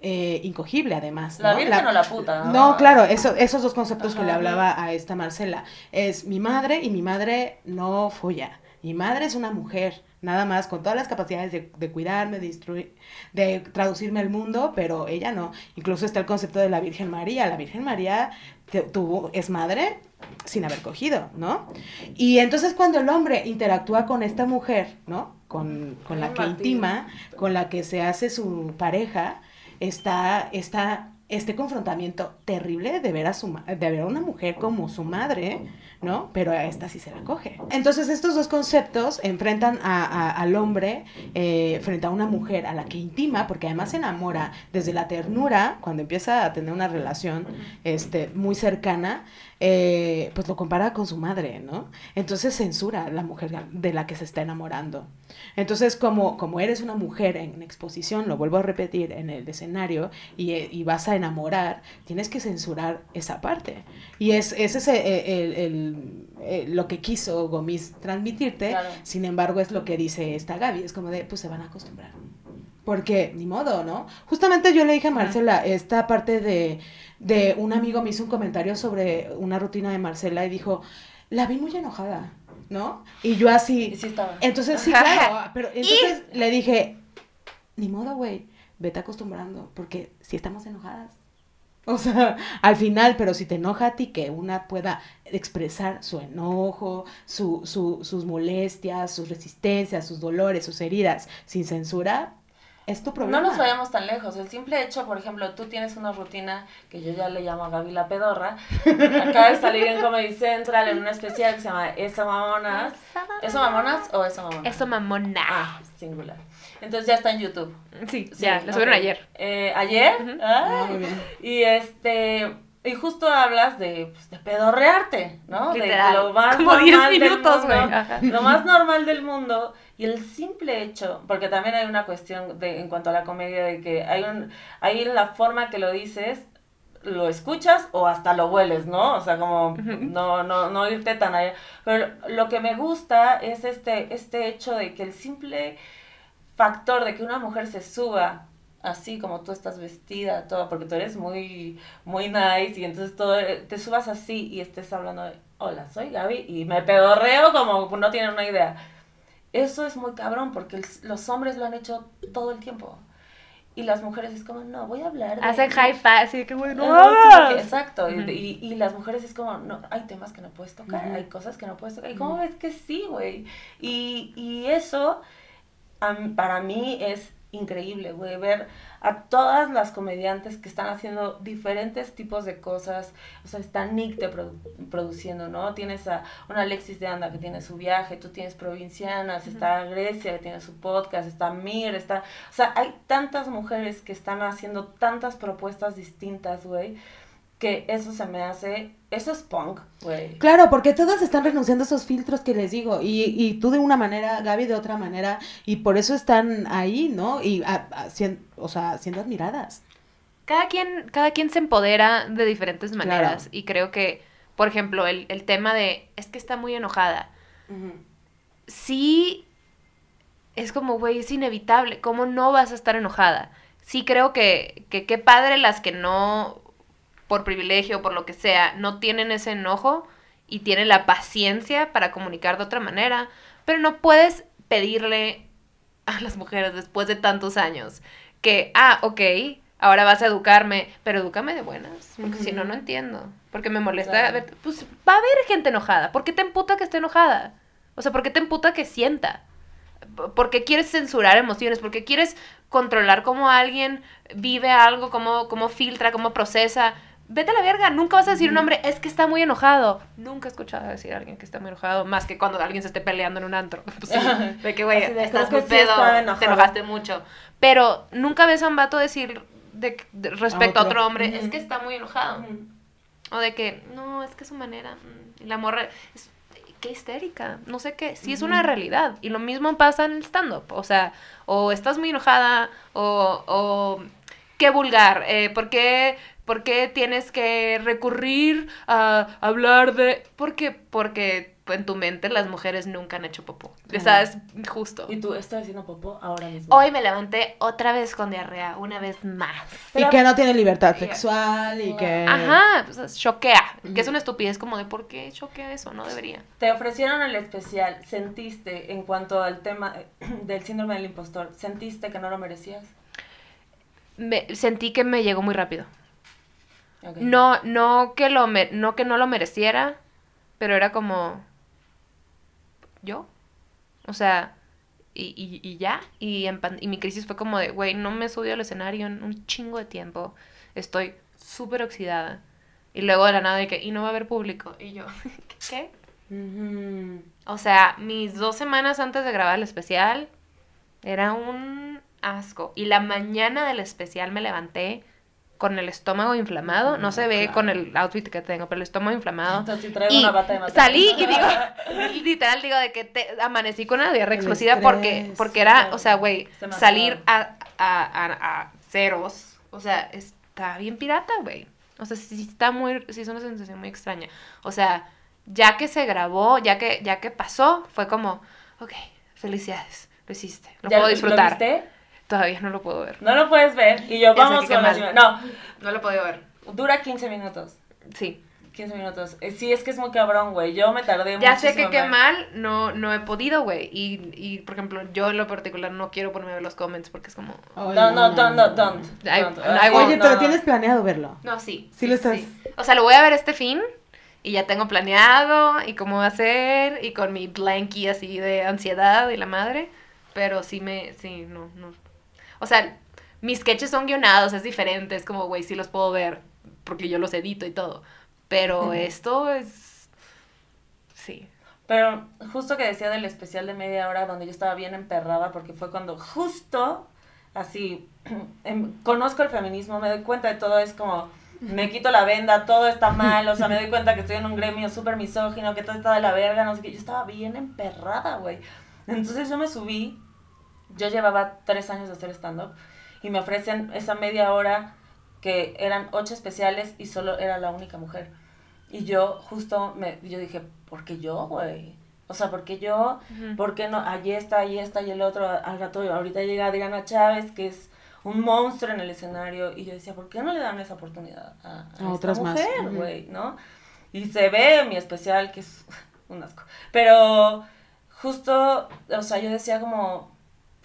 eh, incogible además. La ¿no? virgen o la puta. No, claro, eso, esos dos conceptos que le hablaba a esta Marcela. Es mi madre y mi madre no folla. Mi madre es una mujer, nada más, con todas las capacidades de, de cuidarme, de instruir, de traducirme al mundo, pero ella no. Incluso está el concepto de la Virgen María. La Virgen María te- tuvo, es madre sin haber cogido, ¿no? Y entonces cuando el hombre interactúa con esta mujer, ¿no? Con, con la que intima, con la que se hace su pareja, está, está este confrontamiento terrible de ver a su de ver a una mujer como su madre, ¿no? Pero a esta sí se la coge. Entonces estos dos conceptos enfrentan a- al hombre eh, frente a una mujer a la que intima, porque además se enamora desde la ternura, cuando empieza a tener una relación este, muy cercana, eh, pues lo compara con su madre, ¿no? Entonces censura a la mujer de la que se está enamorando. Entonces, como, como eres una mujer en exposición, lo vuelvo a repetir, en el escenario, y, eh, y vas a enamorar, tienes que censurar esa parte. Y es, ese el- el- eh, lo que quiso Gomis transmitirte, Claro. sin embargo es lo que dice esta Gaby, es como de, pues se van a acostumbrar. Porque, ni modo, ¿no? Justamente yo le dije a Marcela, esta parte de, de un amigo me hizo un comentario sobre una rutina de Marcela y dijo, la vi muy enojada, ¿no? Y yo así, sí estaba. entonces sí, claro, pero entonces le dije, ni modo, güey, vete acostumbrando, porque si estamos enojadas. O sea, al final, pero si te enoja a ti, que una pueda expresar su enojo, su, su, sus molestias, sus resistencias, sus dolores, sus heridas, sin censura, es tu problema. No nos vayamos tan lejos. El simple hecho, por ejemplo, tú tienes una rutina que yo ya le llamo a Gaby la pedorra. Acaba de salir en Comedy Central en una especial que se llama Eso Mamonas. ¿Eso Mamonas o Eso Mamonas? Eso mamona. Ah, singular. Entonces ya está en YouTube. Sí, Sí, ya, lo subieron ayer. Eh, ¿Ayer? Ah, Ay. muy bien. Y este... Y justo hablas de, pues, de pedorrearte, ¿no? Literal. De lo más Como 10 normal del minutos, mundo, güey. Lo más normal del mundo. Y el simple hecho, porque también hay una cuestión de, en cuanto a la comedia, de que hay, un, hay la forma que lo dices, lo escuchas o hasta lo hueles, ¿no? O sea, como no, no, no irte tan allá. Pero lo que me gusta es este, este hecho de que el simple factor de que una mujer se suba así como tú estás vestida, toda, porque tú eres muy, muy nice y entonces todo, te subas así y estés hablando de, hola, soy Gaby y me pedorreo como no tienen una idea. Eso es muy cabrón porque el- los hombres lo han hecho todo el tiempo. Y las mujeres es como, no, voy a hablar de... Hacen high five, así que güey, no sí, hagas. porque- exacto, y- y, y las mujeres es como, no, hay temas que no puedes tocar, hay cosas que no puedes tocar. ¿Y cómo ves que sí, güey? Y, y eso, para mí, es increíble, güey, ver a todas las comediantes que están haciendo diferentes tipos de cosas. O sea, está Nick te produ- produciendo, ¿no? Tienes a una Alexis de Anda que tiene su viaje, tú tienes Provincianas, está Grecia que tiene su podcast, está Mir, está... O sea, hay tantas mujeres que están haciendo tantas propuestas distintas, güey, que eso se me hace... Eso es punk, güey. Claro, porque todas están renunciando a esos filtros que les digo, y, y tú de una manera, Gaby de otra manera, y por eso están ahí, ¿no? Y, a- a- sien- o sea, siendo admiradas. Cada quien, cada quien se empodera de diferentes maneras. Claro. Y creo que, por ejemplo, el, el tema de es que está muy enojada. sí es como, güey, es inevitable. ¿Cómo no vas a estar enojada? Sí creo que, que qué padre las que no, por privilegio, por lo que sea, no tienen ese enojo y tienen la paciencia para comunicar de otra manera. Pero no puedes pedirle a las mujeres después de tantos años que, ah, ok, ahora vas a educarme, pero edúcame de buenas, porque si no, no entiendo. Porque me molesta Claro. ver, pues va a haber gente enojada. ¿Por qué te emputa que esté enojada? O sea, ¿por qué te emputa que sienta? ¿Por qué quieres censurar emociones? ¿Por qué quieres controlar cómo alguien vive algo, cómo, cómo filtra, cómo procesa? Vete a la verga, nunca vas a decir a un hombre, es que está muy enojado. Nunca he escuchado decir a alguien que está muy enojado, más que cuando alguien se esté peleando en un antro. Pues sí, de que, güey, estás muy sí pedo, enojado. te enojaste mucho. Pero nunca ves a un vato decir de, de- respecto a otro. otro, hombre, es que está muy enojado. O de que, no, es que su manera, mm, y la morra, es, qué histérica, no sé qué, sí es una realidad. Y lo mismo pasa en el stand-up, o sea, o estás muy enojada, o, o qué vulgar, eh, ¿por, qué, por qué tienes que recurrir a hablar de...? ¿Por qué? Porque en tu mente las mujeres nunca han hecho popó. Ajá. ¿Sabes? Justo. Y tú estás haciendo popó ahora mismo. Hoy me levanté otra vez con diarrea, una vez más. Y que no tiene libertad sexual y que... Ajá, pues choquea. Que es una estupidez como de por qué choquea eso, no debería. Te ofrecieron el especial, ¿sentiste en cuanto al tema eh, del síndrome del impostor, sentiste que no lo merecías? Me, sentí que me llegó muy rápido. No, no que lo me- no que no lo mereciera, pero era como yo. O sea, y, y, y ya. Y, en pan- y mi crisis fue como de, güey, no me he subido al escenario en un chingo de tiempo. Estoy súper oxidada. Y luego de la nada de que, y no va a haber público. Y yo, ¿qué? O sea, mis dos semanas antes de grabar el especial era un asco. Y la mañana del especial me levanté con el estómago inflamado. No se ve Claro. con el outfit que tengo, pero el estómago inflamado. Entonces, si traigo Y una bata de salí y digo, literal digo de que te, amanecí con una diarrea explosiva porque, porque era, o sea, güey, salir a, a, a, a ceros, o sea, está bien pirata, güey. O sea, sí está muy, sí es una sensación muy extraña. O sea, ya que se grabó, ya que, ya que pasó, fue como, ok, felicidades, lo hiciste, lo ¿Ya puedo disfrutar. ¿Lo viste? Todavía no lo puedo ver. No lo puedes ver. Y yo, Ya vamos con la mal. No, No lo he podido ver. dura 15 minutos. Sí. 15 minutos. Eh, Sí, es que es muy cabrón, güey. Yo me tardé Ya sé que qué mal, no, no he podido, güey. Y, y, por ejemplo, yo en lo particular no quiero ponerme a ver los comments porque es como... Ay, No, no, don't, no, don't. Oye, no, pero no. tienes planeado verlo. No, sí. Sí lo estás- O sea, lo voy a ver este fin y ya tengo planeado y cómo va a ser y con mi blankie así de ansiedad y la madre. Pero sí me, sí, no, no. O sea, mis sketches son guionados, es diferente, es como, güey, sí los puedo ver porque yo los edito y todo. Pero esto es... Sí. Pero justo que decía del especial de media hora donde yo estaba bien emperrada porque fue cuando justo así em, conozco el feminismo, me doy cuenta de todo, es como me quito la venda, todo está mal, o sea, me doy cuenta que estoy en un gremio súper misógino, que todo está de la verga, no sé qué, yo estaba bien emperrada, güey. Entonces yo me subí, yo llevaba tres años de hacer stand-up y me ofrecen esa media hora que eran ocho especiales y solo era la única mujer. Y yo justo me, yo dije, ¿por qué yo, güey? O sea, ¿por qué yo? Ujú. ¿Por qué no? Allí está, allí está, y el otro, al rato, ahorita llega Adriana Chávez, que es un monstruo en el escenario, y yo decía, ¿por qué no le dan esa oportunidad a, a A otras mujer, güey, no? Y se ve mi especial, que es un asco. Pero justo, o sea, yo decía como,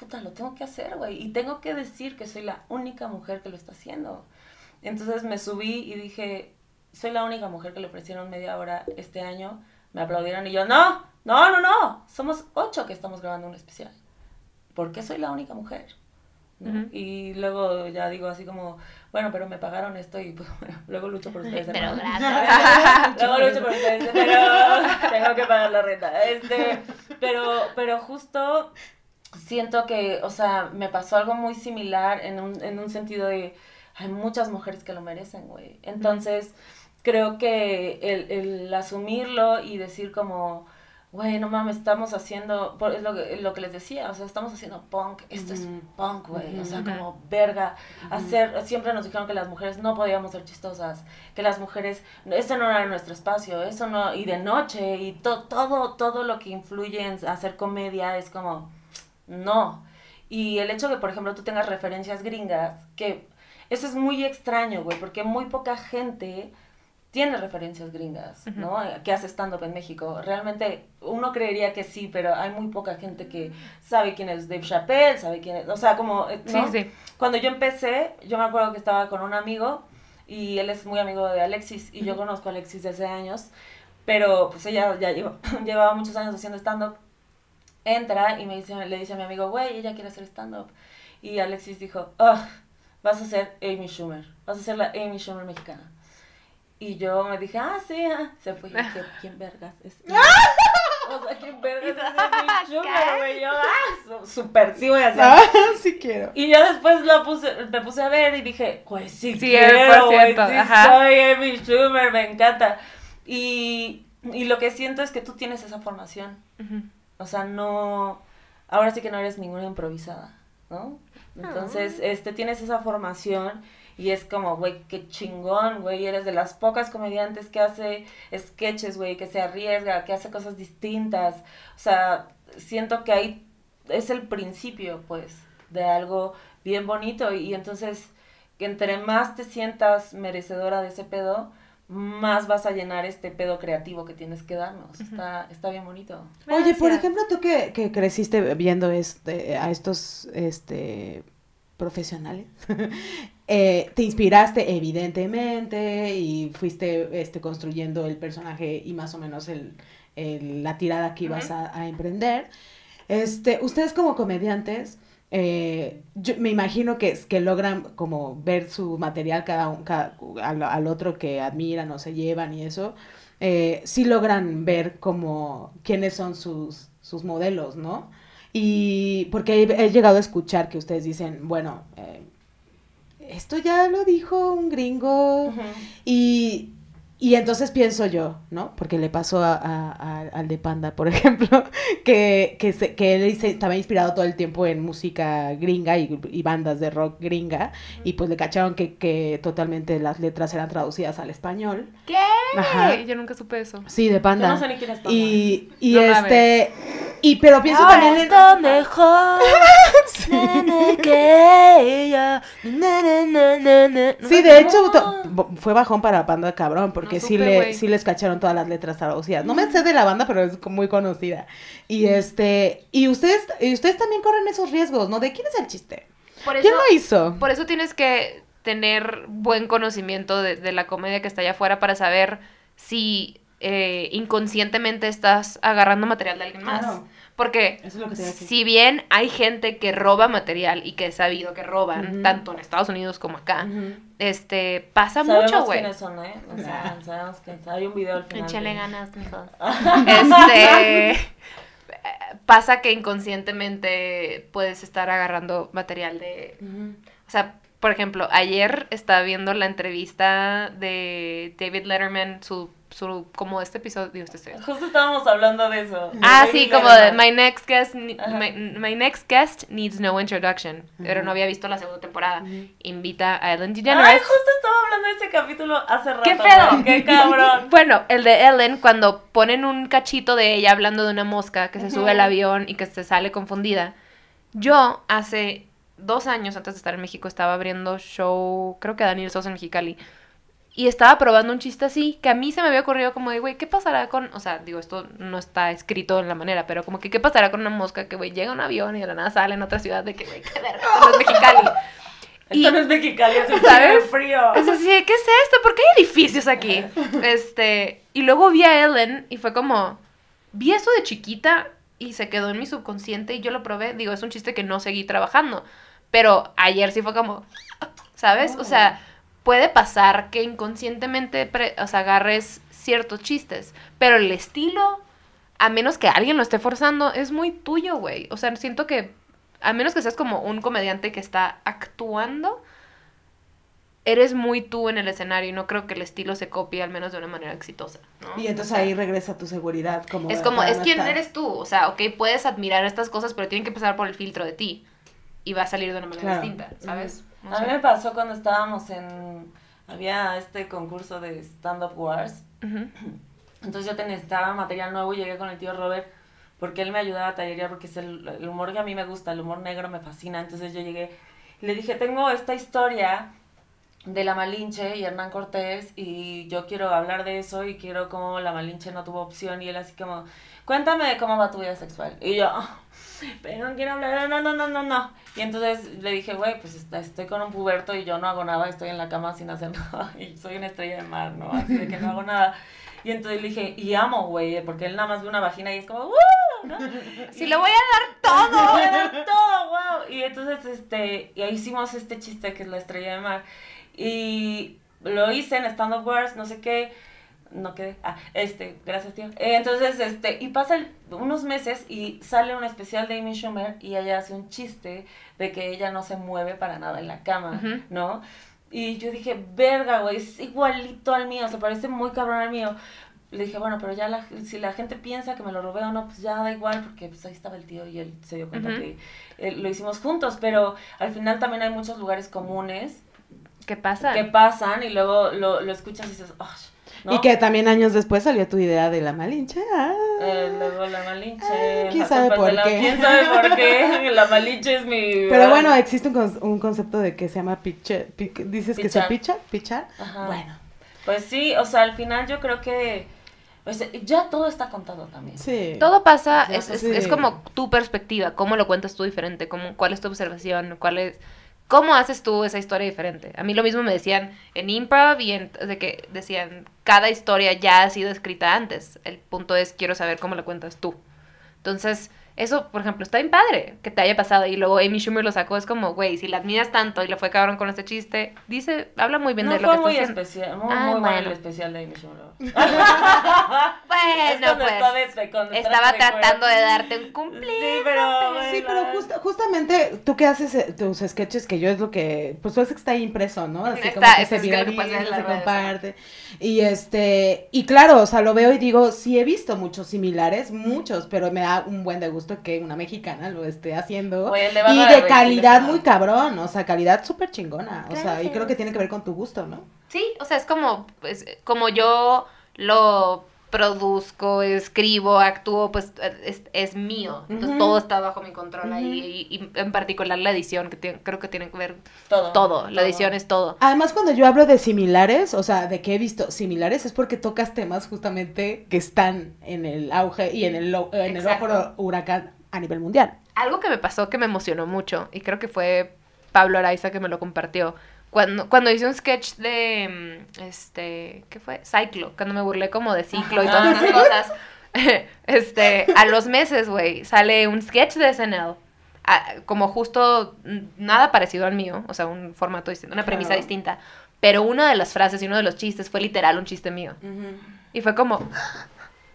puta, lo tengo que hacer, güey, y tengo que decir que soy la única mujer que lo está haciendo. Entonces me subí y dije, soy la única mujer que le ofrecieron media hora este año. Me aplaudieron y yo, no, no, no, no, somos ocho que estamos grabando un especial. ¿Por qué soy la única mujer? ¿No? Ujú. Y luego ya digo así como, bueno, pero me pagaron esto y pues, bueno, luego lucho por ustedes. Pero hermano. gracias. Luego lucho por ustedes, pero tengo que pagar la renta. Este, pero, pero justo siento que, o sea, me pasó algo muy similar en un, en un sentido de, hay muchas mujeres que lo merecen, güey. Entonces, creo que el, el asumirlo y decir como, güey, no mames, estamos haciendo, es lo que, lo que les decía, o sea, estamos haciendo punk, esto es punk, güey, o sea, como verga, hacer, siempre nos dijeron que las mujeres no podíamos ser chistosas, que las mujeres, eso no era nuestro espacio, eso no, y de noche, y to- todo, todo lo que influye en hacer comedia es como, no. Y el hecho que, por ejemplo, tú tengas referencias gringas, que eso es muy extraño, güey, porque muy poca gente tiene referencias gringas, ¿no? Que hace stand-up en México. Realmente uno creería que sí, pero hay muy poca gente que sabe quién es Dave Chappelle, sabe quién es, o sea, como, eh, Sí, sí. Cuando yo empecé, yo me acuerdo que estaba con un amigo y él es muy amigo de Alexis y yo conozco a Alexis desde años, pero pues ella ya lleva- llevaba muchos años haciendo stand-up. Entra y me dice, le dice a mi amigo, güey, ella quiere hacer stand-up. Y Alexis dijo, "Ugh, vas a ser Amy Schumer, vas a ser la Amy Schumer mexicana. Y yo me dije, ah, sí, ah. Se fue y dije, ¿quién vergas es? Amy? o sea, ¿quién vergas es Amy Schumer, güey? Yo, ah, su- súper, sí voy a hacer. Ah, sí quiero. Y ya después lo puse, me puse a ver y dije, pues sí, Sí, quiero, güey, 100%, sí ajá. soy Amy Schumer, me encanta. Y, y lo que siento es que tú tienes esa formación. Ujú. O sea, no, ahora sí que no eres ninguna improvisada, ¿no? Entonces, este, tienes esa formación Y es como, güey, qué chingón, güey, eres de las pocas comediantes que hace sketches, güey, que se arriesga, que hace cosas distintas. O sea, siento que ahí es el principio, pues, de algo bien bonito. Y entonces, que entre más te sientas merecedora de ese pedo, más vas a llenar este pedo creativo que tienes que darnos. está, está bien bonito. Oye, por ejemplo, tú que, que creciste viendo este, a estos este, profesionales, eh, te inspiraste evidentemente y fuiste este, construyendo el personaje y más o menos el, el- la tirada que ibas a, a emprender. Este, ustedes como comediantes, eh, yo me imagino que, que logran como ver su material cada, un- cada al, al otro que admiran o se llevan y eso, eh, sí logran ver como quiénes son sus, sus modelos, ¿no? Y porque he, he llegado a escuchar que ustedes dicen, bueno, eh, esto ya lo dijo un gringo y, y entonces pienso yo, ¿no? Porque le pasó a, a- a- al de Panda, por ejemplo, que, que, se- que él se- estaba inspirado todo el tiempo en música gringa y, y bandas de rock gringa, y pues le cacharon que, que totalmente las letras eran traducidas al español. ¿Qué? Ajá. Yo nunca supe eso. Sí, de Yo Panda. no sé ni quién es Panda. Y, y No este, y pero pienso Ahora también en- está mejor nene, que ella. Na, na, na, na, na. No Sí, de hecho fue bajón para Panda cabrón, porque No sí le sí les cacharon todas las letras traducidas. No me sé de la banda, pero es muy conocida. Y este, y ustedes y ustedes también corren esos riesgos, ¿no? ¿De quién es el chiste? Por eso, ¿Quién lo hizo? por eso tienes que tener buen conocimiento de, de la comedia que está allá afuera para saber si eh, inconscientemente estás agarrando material de alguien más. Claro. Porque Eso es lo que te iba a decir. si bien hay gente que roba material y que he sabido que roban, tanto en Estados Unidos como acá, este, pasa Sabemos mucho, güey. quiénes son, ¿eh? O sea, sabemos que hay un video al final. Échale de- ganas, mijos. Este pasa que inconscientemente puedes estar agarrando material de. O sea, por ejemplo, ayer estaba viendo la entrevista de David Letterman, su, su como este episodio, digo, este episodio. Justo estábamos hablando de eso. Ah, de sí, como de my next guest, my, my next guest needs no introduction. Pero no había visto la segunda temporada. Invita a Ellen Ay, DeGeneres. justo estaba hablando de ese capítulo hace rato. ¿Qué pedo? ¡Qué cabrón! Bueno, el de Ellen, cuando ponen un cachito de ella hablando de una mosca que se sube al avión y que se sale confundida. Yo hace dos años antes de estar en México estaba abriendo show, creo que Daniel Sosa en Mexicali. Y estaba probando un chiste así, que a mí se me había ocurrido como de, güey, ¿qué pasará con...? O sea, digo, esto no está escrito en la manera, pero como que, ¿qué pasará con una mosca que, güey, llega a un avión y de la nada sale en otra ciudad de que, güey, qué verga, no es Mexicali. Y- Esto no es Mexicali, es un ¿Sabes? frío. Es así, ¿qué es esto? ¿Por qué hay edificios aquí? Este, y luego vi a Ellen y fue como, vi eso de chiquita y se quedó en mi subconsciente y yo lo probé. Digo, es un chiste que no seguí trabajando, pero ayer sí fue como, ¿sabes? O sea, puede pasar que inconscientemente, pre- o sea, agarres ciertos chistes, pero el estilo, a menos que alguien lo esté forzando, es muy tuyo, güey. O sea, siento que, a menos que seas como un comediante que está actuando, eres muy tú en el escenario y no creo que el estilo se copie al menos de una manera exitosa, ¿no? Y entonces ahí regresa tu seguridad como Es como, es estar- eres tú, o sea, ok, puedes admirar estas cosas, pero tienen que pasar por el filtro de ti y va a salir de una manera Claro. distinta, ¿sabes? A mí me pasó cuando estábamos en. Había este concurso de Stand Up Wars. Entonces yo te necesitaba material nuevo y llegué con el tío Robert porque él me ayudaba a tallerear porque es el, el humor que a mí me gusta, el humor negro me fascina. Entonces yo llegué y le dije, tengo esta historia de la Malinche y Hernán Cortés y yo quiero hablar de eso y quiero cómo la Malinche no tuvo opción y él así como, cuéntame de cómo va tu vida sexual. Y yo, "Ah, pero no quiero hablar, no, no, no, no, no. Y entonces le dije, güey, pues est- estoy con un puberto y yo no hago nada, estoy en la cama sin hacer nada y soy una estrella de mar, ¿no? Así de que no hago nada. Y entonces le dije, y amo, güey, porque él nada más ve una vagina y es como, ¡uh! ¿no? Sí, le voy a dar todo, todo. voy a dar todo, wow. Y entonces, este, y ahí hicimos este chiste que es la estrella de mar. Y lo hice en Stand Up Wars, no sé qué, no quedé, ah, este, gracias tío. Eh, entonces, este, y pasa el- unos meses y sale un especial de Amy Schumer y ella hace un chiste de que ella no se mueve para nada en la cama, Ujú. ¿no? Y yo dije, verga, güey, es igualito al mío, se parece muy cabrón al mío. Le dije, bueno, pero ya la- si la gente piensa que me lo robé o no, pues ya da igual, porque pues ahí estaba el tío y él se dio cuenta Ujú. que eh, lo hicimos juntos, pero al final también hay muchos lugares comunes ¿Qué pasa? que pasan y luego lo, lo escuchas y dices, ¿no? Y que también años después salió tu idea de la Malinche. Ah. Eh, luego la Malinche. Ah, ¿quién la sabe por la- qué? ¿Quién sabe por qué? La Malinche es mi... Pero bueno, existe un, con- un concepto de que se llama piche, pic- dices que se Pichar. picha, pichar. Ajá. Bueno, Pues sí, o sea, al final yo creo que pues, ya todo está contado también. sí. Todo pasa, es, es, como tu perspectiva, cómo lo cuentas tú diferente, cómo, cuál es tu observación, cuál es, cómo haces tú esa historia diferente. A mí lo mismo me decían en improv y en, de que decían, cada historia ya ha sido escrita antes. El punto es, quiero saber cómo la cuentas tú. Entonces, eso, por ejemplo, está bien padre que te haya pasado. Y luego Amy Schumer lo sacó, es como, güey, si la admiras tanto y le fue cabrón con este chiste, dice, habla muy bien no de lo fue que muy está haciendo. especial, muy, Ah, muy bueno bueno. el especial de Amy Schumer. Bueno, pues, estaba de tratando de darte un cumplido. Sí, pero... Sí, pero justa- justamente tú que haces eh, tus sketches, que yo es lo que, pues tú es que está ahí impreso, ¿no? Así Está, como que se que que viraliza, las se redes, comparte. Y este, y claro, o sea, lo veo y digo, sí he visto muchos similares, muchos, pero me da un buen de gusto que una mexicana lo esté haciendo. De y de calidad muy cabrón, o sea, calidad súper chingona. O sea, y creo que tiene que ver con tu gusto, ¿no? Sí, o sea, es como, pues, como yo lo produzco, escribo, actúo, pues es, es mío. Entonces todo está bajo mi control ahí. Y, y en particular la edición, que tiene- creo que tiene que ver Todo. todo. La edición es todo. Además, cuando yo hablo de similares, o sea, de que he visto similares, es porque tocas temas justamente que están en el auge y en el, lo- en el ojo huracán a nivel mundial. Algo que me pasó que me emocionó mucho, y creo que fue Pablo Araiza que me lo compartió. Cuando, cuando hice un sketch de, mm, este, ¿qué fue? Cyclo, cuando me burlé como de ciclo y todas esas cosas. este, a los meses, güey, sale un sketch de SNL. ah, como justo mm, nada parecido al mío, o sea, un formato distinto, una premisa distinta. Pero una de las frases y uno de los chistes fue literal un chiste mío. Y fue como,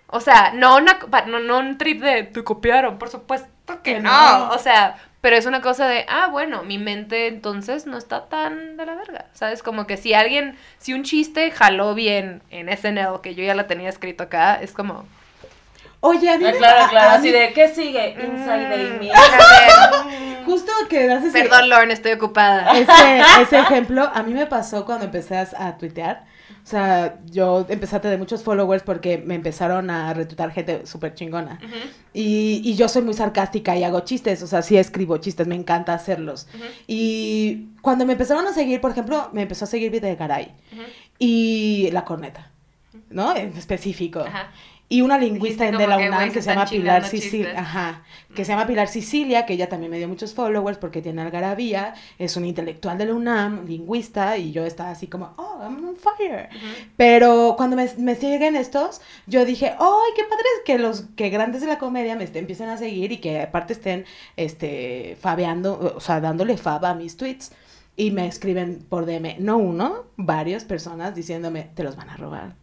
o sea, no, una, no, no un trip de te copiaron, por supuesto que Que no. no. O sea, pero es una cosa de, ah, bueno, mi mente entonces no está tan de la verga. ¿Sabes? Como que si alguien, si un chiste jaló bien en SNL, que yo ya la tenía escrito acá, es como, Oye, a mí Ah, me- claro, claro, así de, ¿qué sigue? Inside Mm, Amy. Justo que haces perdón, Lauren, estoy ocupada. ese, ese ejemplo, a mí me pasó cuando empecé a, a tuitear. O sea, yo empecé a tener muchos followers porque me empezaron a retuitar gente súper chingona. Y, y yo soy muy sarcástica y hago chistes, o sea, sí escribo chistes, me encanta hacerlos. Y cuando me empezaron a seguir, por ejemplo, me empezó a seguir Videgaray ujú. y La Corneta, ¿no? En específico. Ajá. Y una lingüista de la que, UNAM que se llama Pilar Sicilia, ajá, que se llama Pilar Sicilia, que ella también me dio muchos followers porque tiene algarabía, es una intelectual de la UNAM, lingüista, y yo estaba así como, oh, I'm on fire. Pero cuando me, me siguen estos, yo dije, ¡ay, qué padre es que los que grandes de la comedia me estén, empiecen a seguir y que aparte estén, este, fabeando, o sea, dándole fab a mis tweets. Y me escriben por DM, no uno, varias personas diciéndome, te los van a robar.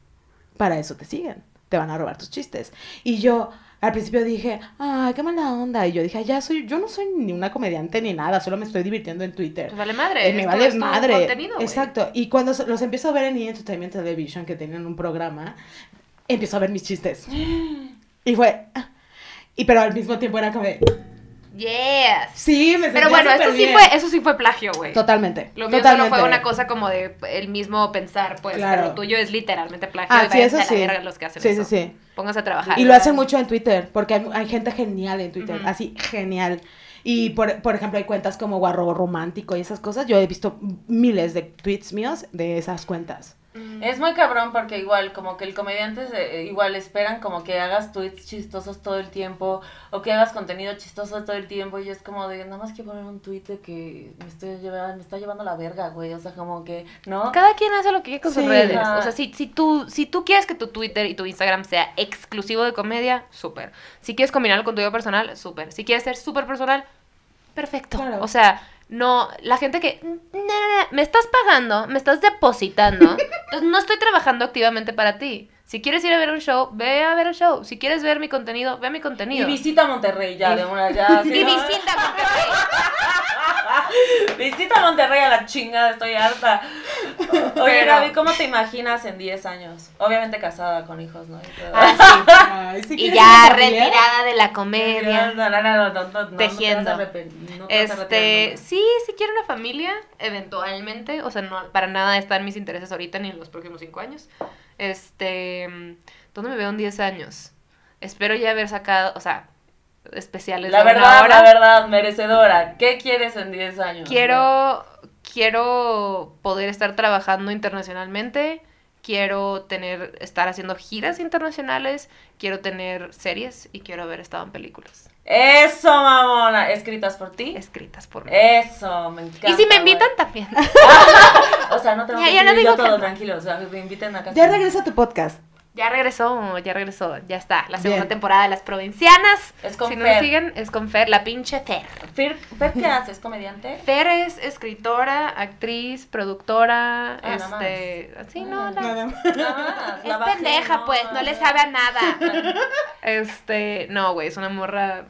Para eso te siguen, te van a robar tus chistes. Y yo al principio dije, ay, qué mala onda. Y yo dije, "Ay, ya soy, yo no soy ni una comediante ni nada, solo me estoy divirtiendo en Twitter. Pues vale madre. Eh, me vale madre. Exacto. Y cuando los empiezo a ver en E! Entertainment Television, que tenían un programa, empiezo a ver mis chistes. Y fue. Y pero al mismo tiempo era como de. Yes. Sí, me Pero bueno, eso sí fue, eso sí fue plagio, güey. Totalmente. Lo mío totalmente. solo fue una cosa como de el mismo pensar, pues, Claro. pero lo tuyo es literalmente plagio. Ah, y sí, eso a la sí. verga los que hacen Sí, eso. sí, sí. Pónganse a trabajar. Y lo hacen mucho en Twitter, porque hay, hay gente genial en Twitter, así, genial. Y por, por ejemplo, hay cuentas como Guarro Romántico y esas cosas. Yo he visto miles de tweets míos de esas cuentas. Mm. Es muy cabrón porque igual, como que el comediante se- eh, igual esperan como que hagas tweets chistosos todo el tiempo o que hagas contenido chistoso todo el tiempo y es como de, nada más quiero poner un tweet de que me, estoy llevando, me está llevando la verga, güey, o sea, como que, ¿no? Cada quien hace lo que quiere con sus redes. Ajá. O sea, si, si, tú, si tú quieres que tu Twitter y tu Instagram sea exclusivo de comedia, súper. Si quieres combinarlo con tu vida personal, súper. Si quieres ser súper personal, perfecto. Claro. O sea, no, la gente que, "No, no, no, me estás pagando, me estás depositando, entonces no estoy trabajando activamente para ti. Si quieres ir a ver un show, ve a ver el show. Si quieres ver mi contenido, ve mi Y contenido. visita Monterrey ya, de una ya. Y visita Monterrey. Visita Monterrey a la chingada, estoy harta. Oye, Pero- Gaby, ¿cómo te imaginas en 10 años? Obviamente casada con hijos, ¿no? Y. Ah, sí. Ay, ¿sí Y ya retirada de la comedia. No, no, no, Tejiendo. Te a a Este, sí, sí quiero una familia, eventualmente. O sea, no, para nada están mis intereses ahorita ni en los próximos cinco años. Este, ¿dónde me veo en 10 años? Espero ya haber sacado, o sea, especiales La de una verdad, hora. la verdad, merecedora. ¿Qué quieres en 10 años? Quiero, quiero poder estar trabajando internacionalmente. Quiero tener, estar haciendo giras internacionales. Quiero tener series y quiero haber estado en películas Eso, mamona. ¿Escritas por ti? escritas por mí. Eso, me encanta. y si me güey. invitan también. O sea, no te Ya- voy a ya no yo que todo no. tranquilo. O sea, que me inviten a casa. Ya regresa tu podcast. Ya regresó, ya regresó, ya está. La segunda Bien. temporada de Las Provincianas. Es con si no Fer. me siguen, es con Fer, la pinche Fer. Fer, Fer, ¿qué haces? ¿Comediante? Fer es escritora, actriz, productora, Ah, nada este... Sí, no, Ah. no. Nada más. Más, Es la bajé, pendeja, pues, no le sabe a nada. Este, no, güey, es una morra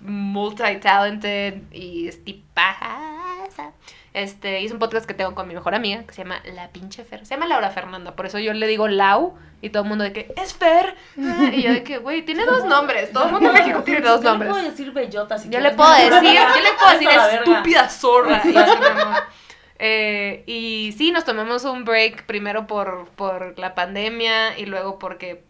multi-talented y es tipaza. Este, es un podcast que tengo con mi mejor amiga que se llama La Pinche Fer. Se llama Laura Fernanda, por eso yo le digo Lau y todo el mundo de que es Fer. Ah, Y yo de que, güey, tiene dos nombres. Todo el mundo en México tiene dos Yo le nombres. puedo decir bellota si Yo le puedo decir, yo le puedo decir estúpida zorra. Y así. Eh, y sí, nos tomamos un break primero por, por la pandemia y luego porque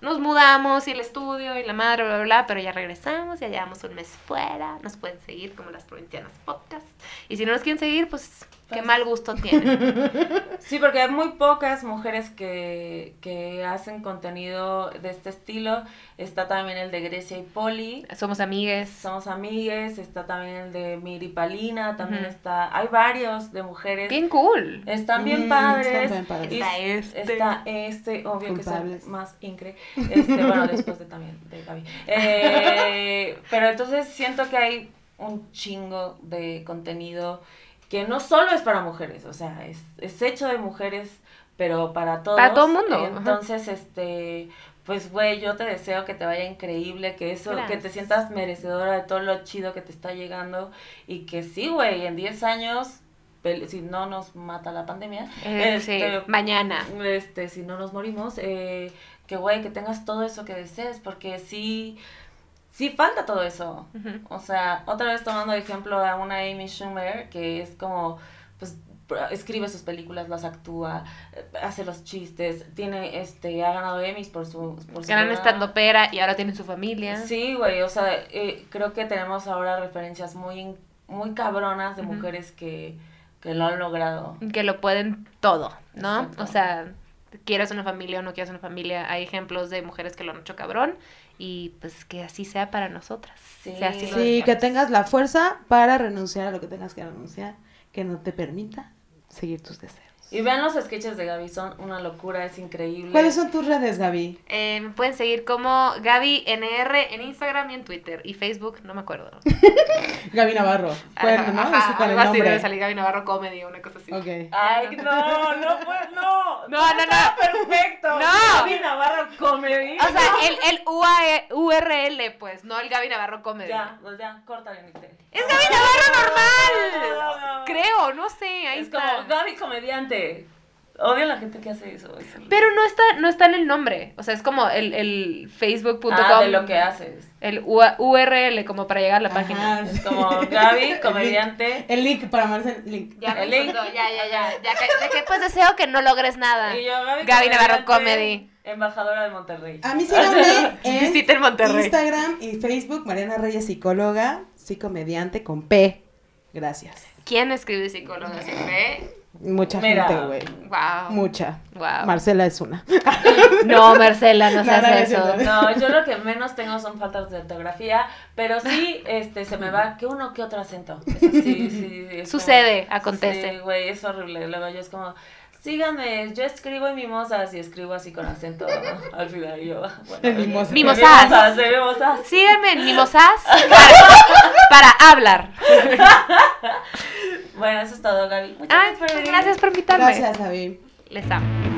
nos mudamos y el estudio y la madre, bla, bla, bla, pero ya regresamos, ya llevamos un mes fuera, nos pueden seguir como las provincianas podcast. Y si no nos quieren seguir, pues qué mal gusto tienen. Sí, porque hay muy pocas mujeres que, que hacen contenido de este estilo. Está también el de Grecia y Poli. Somos amigues. Somos amigues. Está también el de Miri Palina. También Ujú. está. Hay varios de mujeres. Bien cool. Están bien Mm, padres. están bien padres. Está este. Está este, obvio que es más incre. Este, bueno, después de también de Gaby. Eh, pero entonces siento que hay un chingo de contenido que no solo es para mujeres, o sea, es, es hecho de mujeres, pero para todos. Para todo mundo, ajá. Entonces, este, pues, güey, yo te deseo que te vaya increíble, que eso, que te sientas merecedora de todo lo chido que te está llegando y que sí, güey, en 10 años, si no nos mata la pandemia, Eh, sí, este, mañana. este, si no nos morimos, eh, que güey, que tengas todo eso que desees, porque sí, sí falta todo eso. O sea, otra vez tomando de ejemplo a una Amy Schumer, que es como, pues, escribe sus películas, las actúa, hace los chistes, tiene, este, ha ganado Emmys por su... Por su Gran estando pera y ahora tienen su familia. Sí, güey, o sea, eh, creo que tenemos ahora referencias muy, muy cabronas de mujeres que, que lo han logrado. que lo pueden todo, ¿no? Exacto. O sea, quieras una familia o no quieras una familia, hay ejemplos de mujeres que lo han hecho cabrón y pues que así sea para nosotras. Sí. Sea así lo Sí, que tengas la fuerza para renunciar a lo que tengas que renunciar, que no te permita seguir tus deseos. Y vean los sketches de Gaby, son una locura, es increíble. ¿Cuáles son tus redes, Gaby? Eh, me pueden seguir como Gaby NR en Instagram y en Twitter y Facebook, no me acuerdo. Gaby Navarro. Bueno, Ajá, ¿no? ajá, algo así debe salir Gaby Navarro Comedy o una cosa así. Ok. Ay, no, no, pues no. No, no, Está no. perfecto. No. Gaby Navarro Comedy. O sea, el, el UAE URL, pues, no el Gaby Navarro Comedy. Ya, pues ya, córtale, Nicole. Es Gaby Navarro normal. No, no. Creo, no sé, ahí es está. como Gaby Comediante. Odio a la gente que hace eso. es. Pero no está, no está en el nombre. O sea, es como el, el facebook.com. Ah, de lo que haces. El U- URL, como para llegar a la página. Es como Gaby Comediante. El link para Marcel, link. Ya El link. ya, ya, ya. Ya que, de que pues deseo que no logres nada. Y yo, Gaby, Gaby Navarro Comedy. Embajadora de Monterrey. A mí síganme en Visiten Monterrey. Instagram y Facebook, Mariana Reyes Psicóloga, psicomediante con P. Gracias. ¿Quién escribe psicóloga siempre? Mucha Mira. gente, güey. Wow. Mucha. Wow. Marcela es una. No, Marcela, no seas eso. No, yo lo que menos tengo son faltas de ortografía, pero sí, este, se me va que uno que otro acento. Eso sí, sí, sí, es como- Sucede, acontece. Sí, güey, es horrible. Luego yo es como, síganme, yo escribo en mimosas y escribo así con acento al final. yo, bueno, En mimosas. Mimosas. en mimosas, en mimosas. Síganme en Mimosas para, para hablar. Bueno, eso es todo, Gaby. Muchas Ay, gracias por venir. gracias por invitarme. Gracias, Gaby. Les amo.